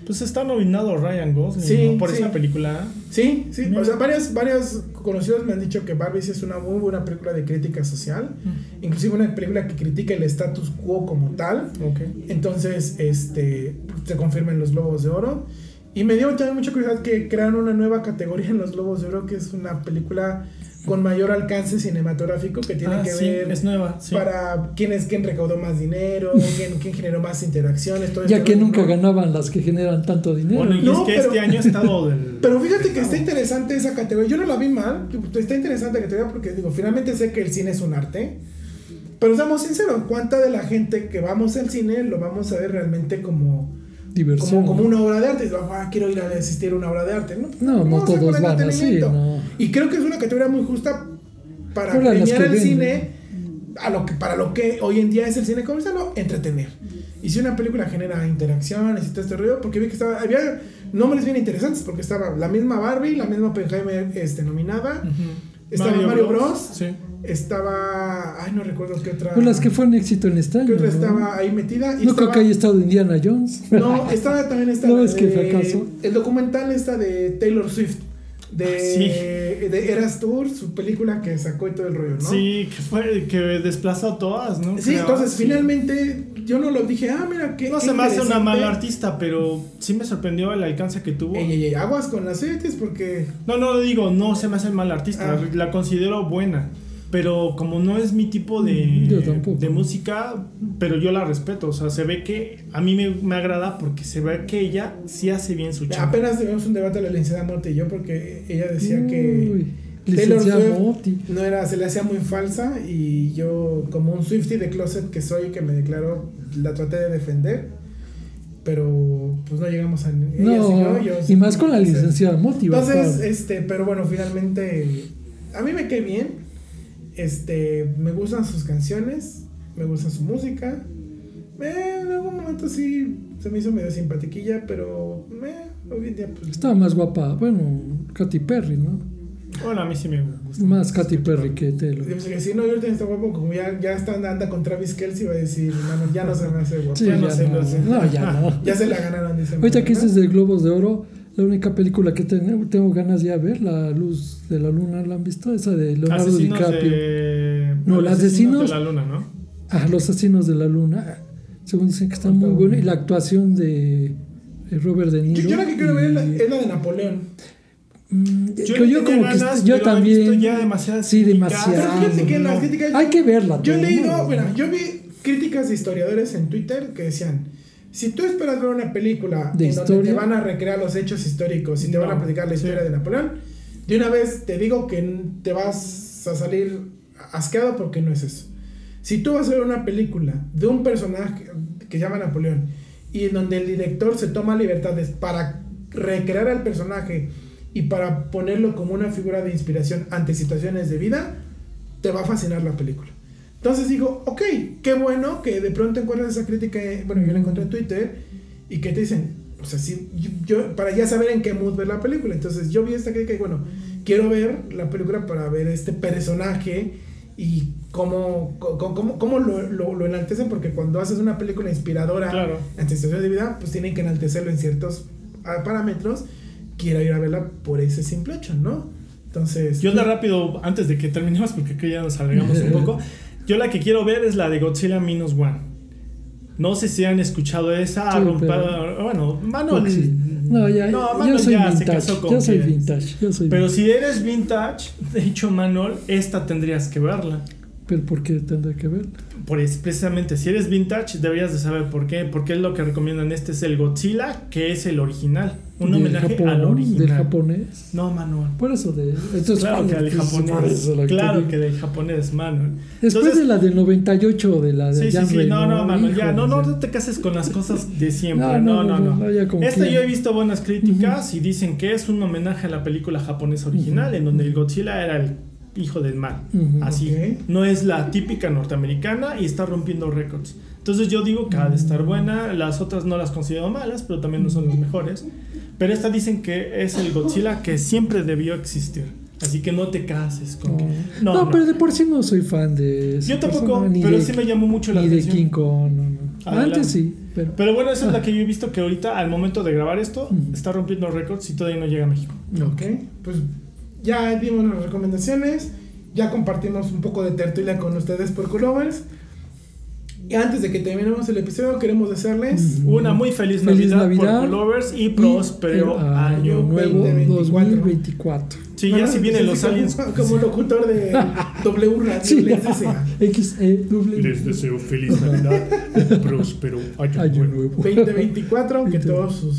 Pues está nominado Ryan Gosling Sí, ¿no? por sí. esa película. sí, sí. Mira. O sea, varios, varios conocidos me han dicho que Barbie es una muy buena película de crítica social, inclusive una película que critica el status quo como tal. Ok. Entonces, este, se confirman los Globos de Oro. Y me dio también mucha curiosidad que crearon una nueva categoría en los Globos de Oro, que es una película con mayor alcance cinematográfico que tiene Ah, que sí, ver es nueva. Sí. para quién es quién recaudó más dinero, (laughs) quién, quién generó más interacciones, todo Ya este que nunca ganaban las que generan tanto dinero. Bueno, y No, es que pero- este año ha estado (laughs) del. Pero fíjate que está interesante esa categoría. Yo no la vi mal. Está interesante la categoría porque digo, finalmente sé que el cine es un arte. Pero seamos sinceros, ¿cuánta de la gente que vamos al cine lo vamos a ver realmente como, Diversión. como, como una obra de arte? Ah, quiero ir a asistir a una obra de arte. No, No, no todos van así, no. Y creo que es una categoría muy justa para premiar el ven, cine a lo que, para lo que hoy en día es el cine comercial, no, entretener. Y si una película genera interacciones y todo este ruido, porque vi que estaba, había nombres bien interesantes, porque estaba la misma Barbie, la misma Oppenheimer este, nominada, Ujú. Estaba Mario, Bros, Sí. estaba, ay no recuerdo qué otra, Pues las que fueron éxito en este qué año. otra ¿no? estaba ahí metida. Y No creo que haya estado Indiana Jones. No, estaba también esta (laughs) ¿No qué de- fracaso? el documental esta de Taylor Swift. De, Ah, de Eras Tour, su película que sacó y todo el rollo, ¿no? Sí, que fue que desplazó a todas, ¿no? Sí, Creo. entonces Sí. finalmente yo no lo dije, ah, mira, qué. No qué se me hace una mala artista, pero sí me sorprendió el alcance que tuvo. Ey, ey, ey, aguas con las porque. No, no digo, no se me hace mal artista, Ah. la considero buena. pero como no es mi tipo Mm, yo de, tampoco. de música, pero yo la respeto, o sea, se ve que a mí me, me agrada porque se ve que ella sí hace bien su chamba. Apenas tuvimos un debate la licenciada Morte y yo porque ella decía que Uy, Taylor Swift no era, se le hacía muy falsa y yo como un Swifty de closet que soy, que me declaro, la traté de defender, pero pues no llegamos a... ella No, yo y más con la licenciada Moti. Entonces, este, pero bueno, finalmente a mí me cae bien. Este, me gustan sus canciones, me gusta su música. Eh, en algún momento sí se me hizo medio simpatiquilla, pero eh, hoy en día pues Estaba más guapa, bueno, Katy Perry, ¿no? Bueno, a mí sí me gusta. Más Katy Perry que Taylor. Yo que si no, yo ahorita está guapo, como ya, ya está anda con Travis Kelsey, va a decir, ya no se me hace guapo. Sí, ya, no se me no, hace. no, ya (laughs) no. Ya se la ganaron, dice. Ahorita que ¿no? dices de Globos de Oro, la única película que ten- tengo ganas ya de ver, La Luz de la Luna, ¿la han visto? Esa de Leonardo Asesinos DiCaprio. de... No, los asesinos- de la luna, ¿no? Ah, Los Asesinos de la Luna. Según dicen que está muy buena. Y la actuación de Robert De Niro. Yo, yo la que quiero ver es es la de Napoleón. Mm, Yo, que yo como que ganas, yo pero he también. visto ya demasiadas Sí, demasiado. Que No. críticas. Hay que verla. Yo he leído, ¿no? mira, yo vi críticas de historiadores en Twitter que decían, si tú esperas ver una película ¿De en donde historia? te van a recrear los hechos históricos y te van a No, platicar la sí. historia de Napoleón, de una vez te digo que te vas a salir asqueado porque no es eso. Si tú vas a ver una película de un personaje que llama Napoleón y en donde el director se toma libertades para recrear al personaje y para ponerlo como una figura de inspiración ante situaciones de vida, te va a fascinar la película. Entonces digo, ok, qué bueno que de pronto encuentras esa crítica, eh, bueno, yo la encontré en Twitter, y que te dicen, o sea, sí, yo, para ya saber en qué mood ver la película. Entonces yo vi esta crítica y bueno, quiero ver la película para ver este personaje y cómo, cómo, cómo, cómo lo, lo, lo enaltecen, porque cuando haces una película inspiradora Claro. ante situaciones de vida, pues tienen que enaltecerlo en ciertos ah, parámetros. Quiero ir a verla por ese simple hecho, ¿no? Entonces... Yo la rápido, antes de que terminemos, porque aquí ya nos alargamos un poco. (laughs) Yo la que quiero ver es la de Godzilla Minus One. No sé si han escuchado esa. Sí, rompa- pero- Bueno, Manuel. Pues sí. No, ya, No, yo Manuel soy ya se vintage. casó con Yo soy vintage. Yo soy Pero vintage. si eres vintage, de hecho, Manuel, esta tendrías que verla. Pero ¿por qué tendré que ver? Por es- precisamente, si eres vintage, deberías de saber por qué. Porque es lo que recomiendan. Este es el Godzilla, que es el original. Un homenaje Japón, al original. Del japonés. No, Manuel. Por eso de. Entonces, claro que del japonés. claro que del japonés, Manuel. Después Entonces- de la del 98, de la de Sí, sí, sí, no, no, Manuel, ya, no, no, te cases con las cosas de siempre, No, no, no, no, Esta yo he visto buenas críticas y dicen que es un homenaje a la película japonesa original, en donde el Godzilla era el hijo del mal, Ujú. así. Ok. No es la típica norteamericana y está rompiendo récords. Entonces yo digo que ha de estar buena, las otras no las considero malas, pero también no son las mejores. Pero esta dicen que es el Godzilla que siempre debió existir. Así que no te cases con que... No, No, no. pero de por sí no soy fan de. Yo tampoco, personaje, ni pero de- sí me llamó mucho la Ni de atención. King Kong, no, no. Adelante. Antes sí, pero. Pero bueno, esa es la que yo he visto que ahorita, al momento de grabar esto, Ujú. está rompiendo récords y todavía no llega a México. Ok, pues ya dimos las recomendaciones, ya compartimos un poco de tertulia con ustedes por Colovers. Y antes de que terminemos el episodio, queremos desearles Ujú. Una muy feliz, Feliz Navidad, Navidad por Colovers y próspero el año. nuevo 2024. 2024. Sí, ya si vienen los aliens. Como locutor de (laughs) W Radio, Sí, les desea. XEW. Les deseo feliz Navidad, próspero año, Año nuevo. nuevo. 2024, que 20. todos sus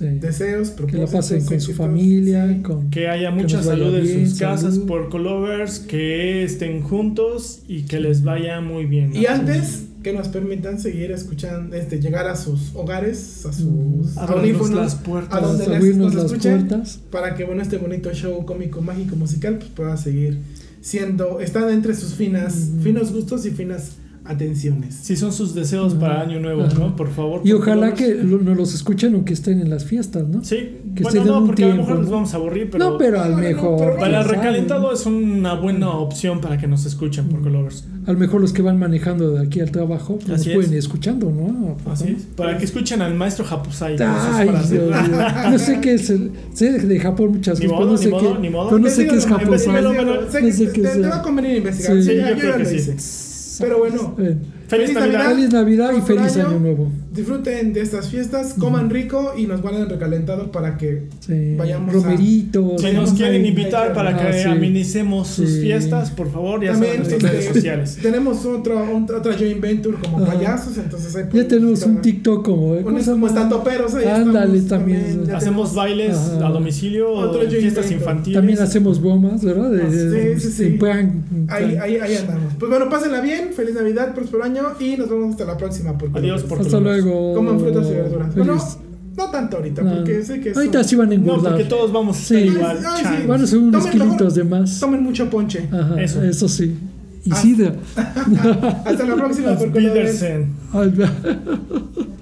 Sí. deseos, Que la pasen con su familia, con Que haya Que mucha vaya salud en bien, sus casas salud. por Colovers, que estén juntos y que les vaya muy bien. Y antes que nos permitan seguir escuchando, este, llegar a sus hogares, a sus. Abrirnos audífonos, las puertas. a donde les, nos las escuchen, puertas. para que bueno este bonito show cómico, mágico, musical pues pueda seguir siendo, está entre sus finas, Mm. finos gustos y finas atenciones. Si son sus deseos para año nuevo, Ajá. ¿no? Por favor. Y por ojalá que lo- nos los escuchen aunque estén en las fiestas, ¿no? Sí, que bueno, no, porque a lo mejor les ¿no? vamos a aburrir, pero, no, pero al mejor. pero para el recalentado es una buena opción para que nos escuchen por Colovers. A lo mejor los que van manejando de aquí al trabajo pues, nos Así pueden es. ir escuchando, ¿no? Así es. Para que escuchen al maestro Japusai. Ay. Dios mío. No sé qué es el. Sé de Japón muchas Ni cosas, no sé ni modo, qué. ni modo. Pero no sé qué es No sé te, va a convenir investigar. Sí, yo creo que sí. Pero bueno, Eh, Feliz Navidad. Feliz Navidad y feliz Año Nuevo. Disfruten de estas fiestas, coman rico y nos guarden recalentado para que Sí. Vayamos a- Romeritos. Si Vayamos nos quieren invitar ahí, para ah, que sí. amenicemos sus Sí. fiestas, por favor, ya también saben nuestras redes este, sociales. tenemos otra, otra joint venture como Ajá. payasos, entonces ahí Ya tenemos un TikTok como. ¿eh? ¿cómo un- se como llama? estando peros ahí Ándale, estamos también. Hacemos bailes Ajá. a domicilio, Otro fiestas invento. infantiles. También hacemos bromas, ¿verdad? De, Ah, sí, sí, sí. Ahí, ahí, ahí andamos. Pues bueno, pásenla bien, feliz Navidad, próspero año y nos vemos hasta la próxima. Porque Adiós, por Hasta luego. Coman frutas y verduras. Bueno, no tanto ahorita, No. porque sé que Ahorita son- sí van a No, engordar. porque todos vamos a estar Sí. igual. Ay, sí. Van a ser unos Tomen mejor- kilitos de más. Tomen mucho ponche. Ajá, Eso. eso. sí. Y Ah. sidra. (laughs) Hasta la próxima, por (laughs)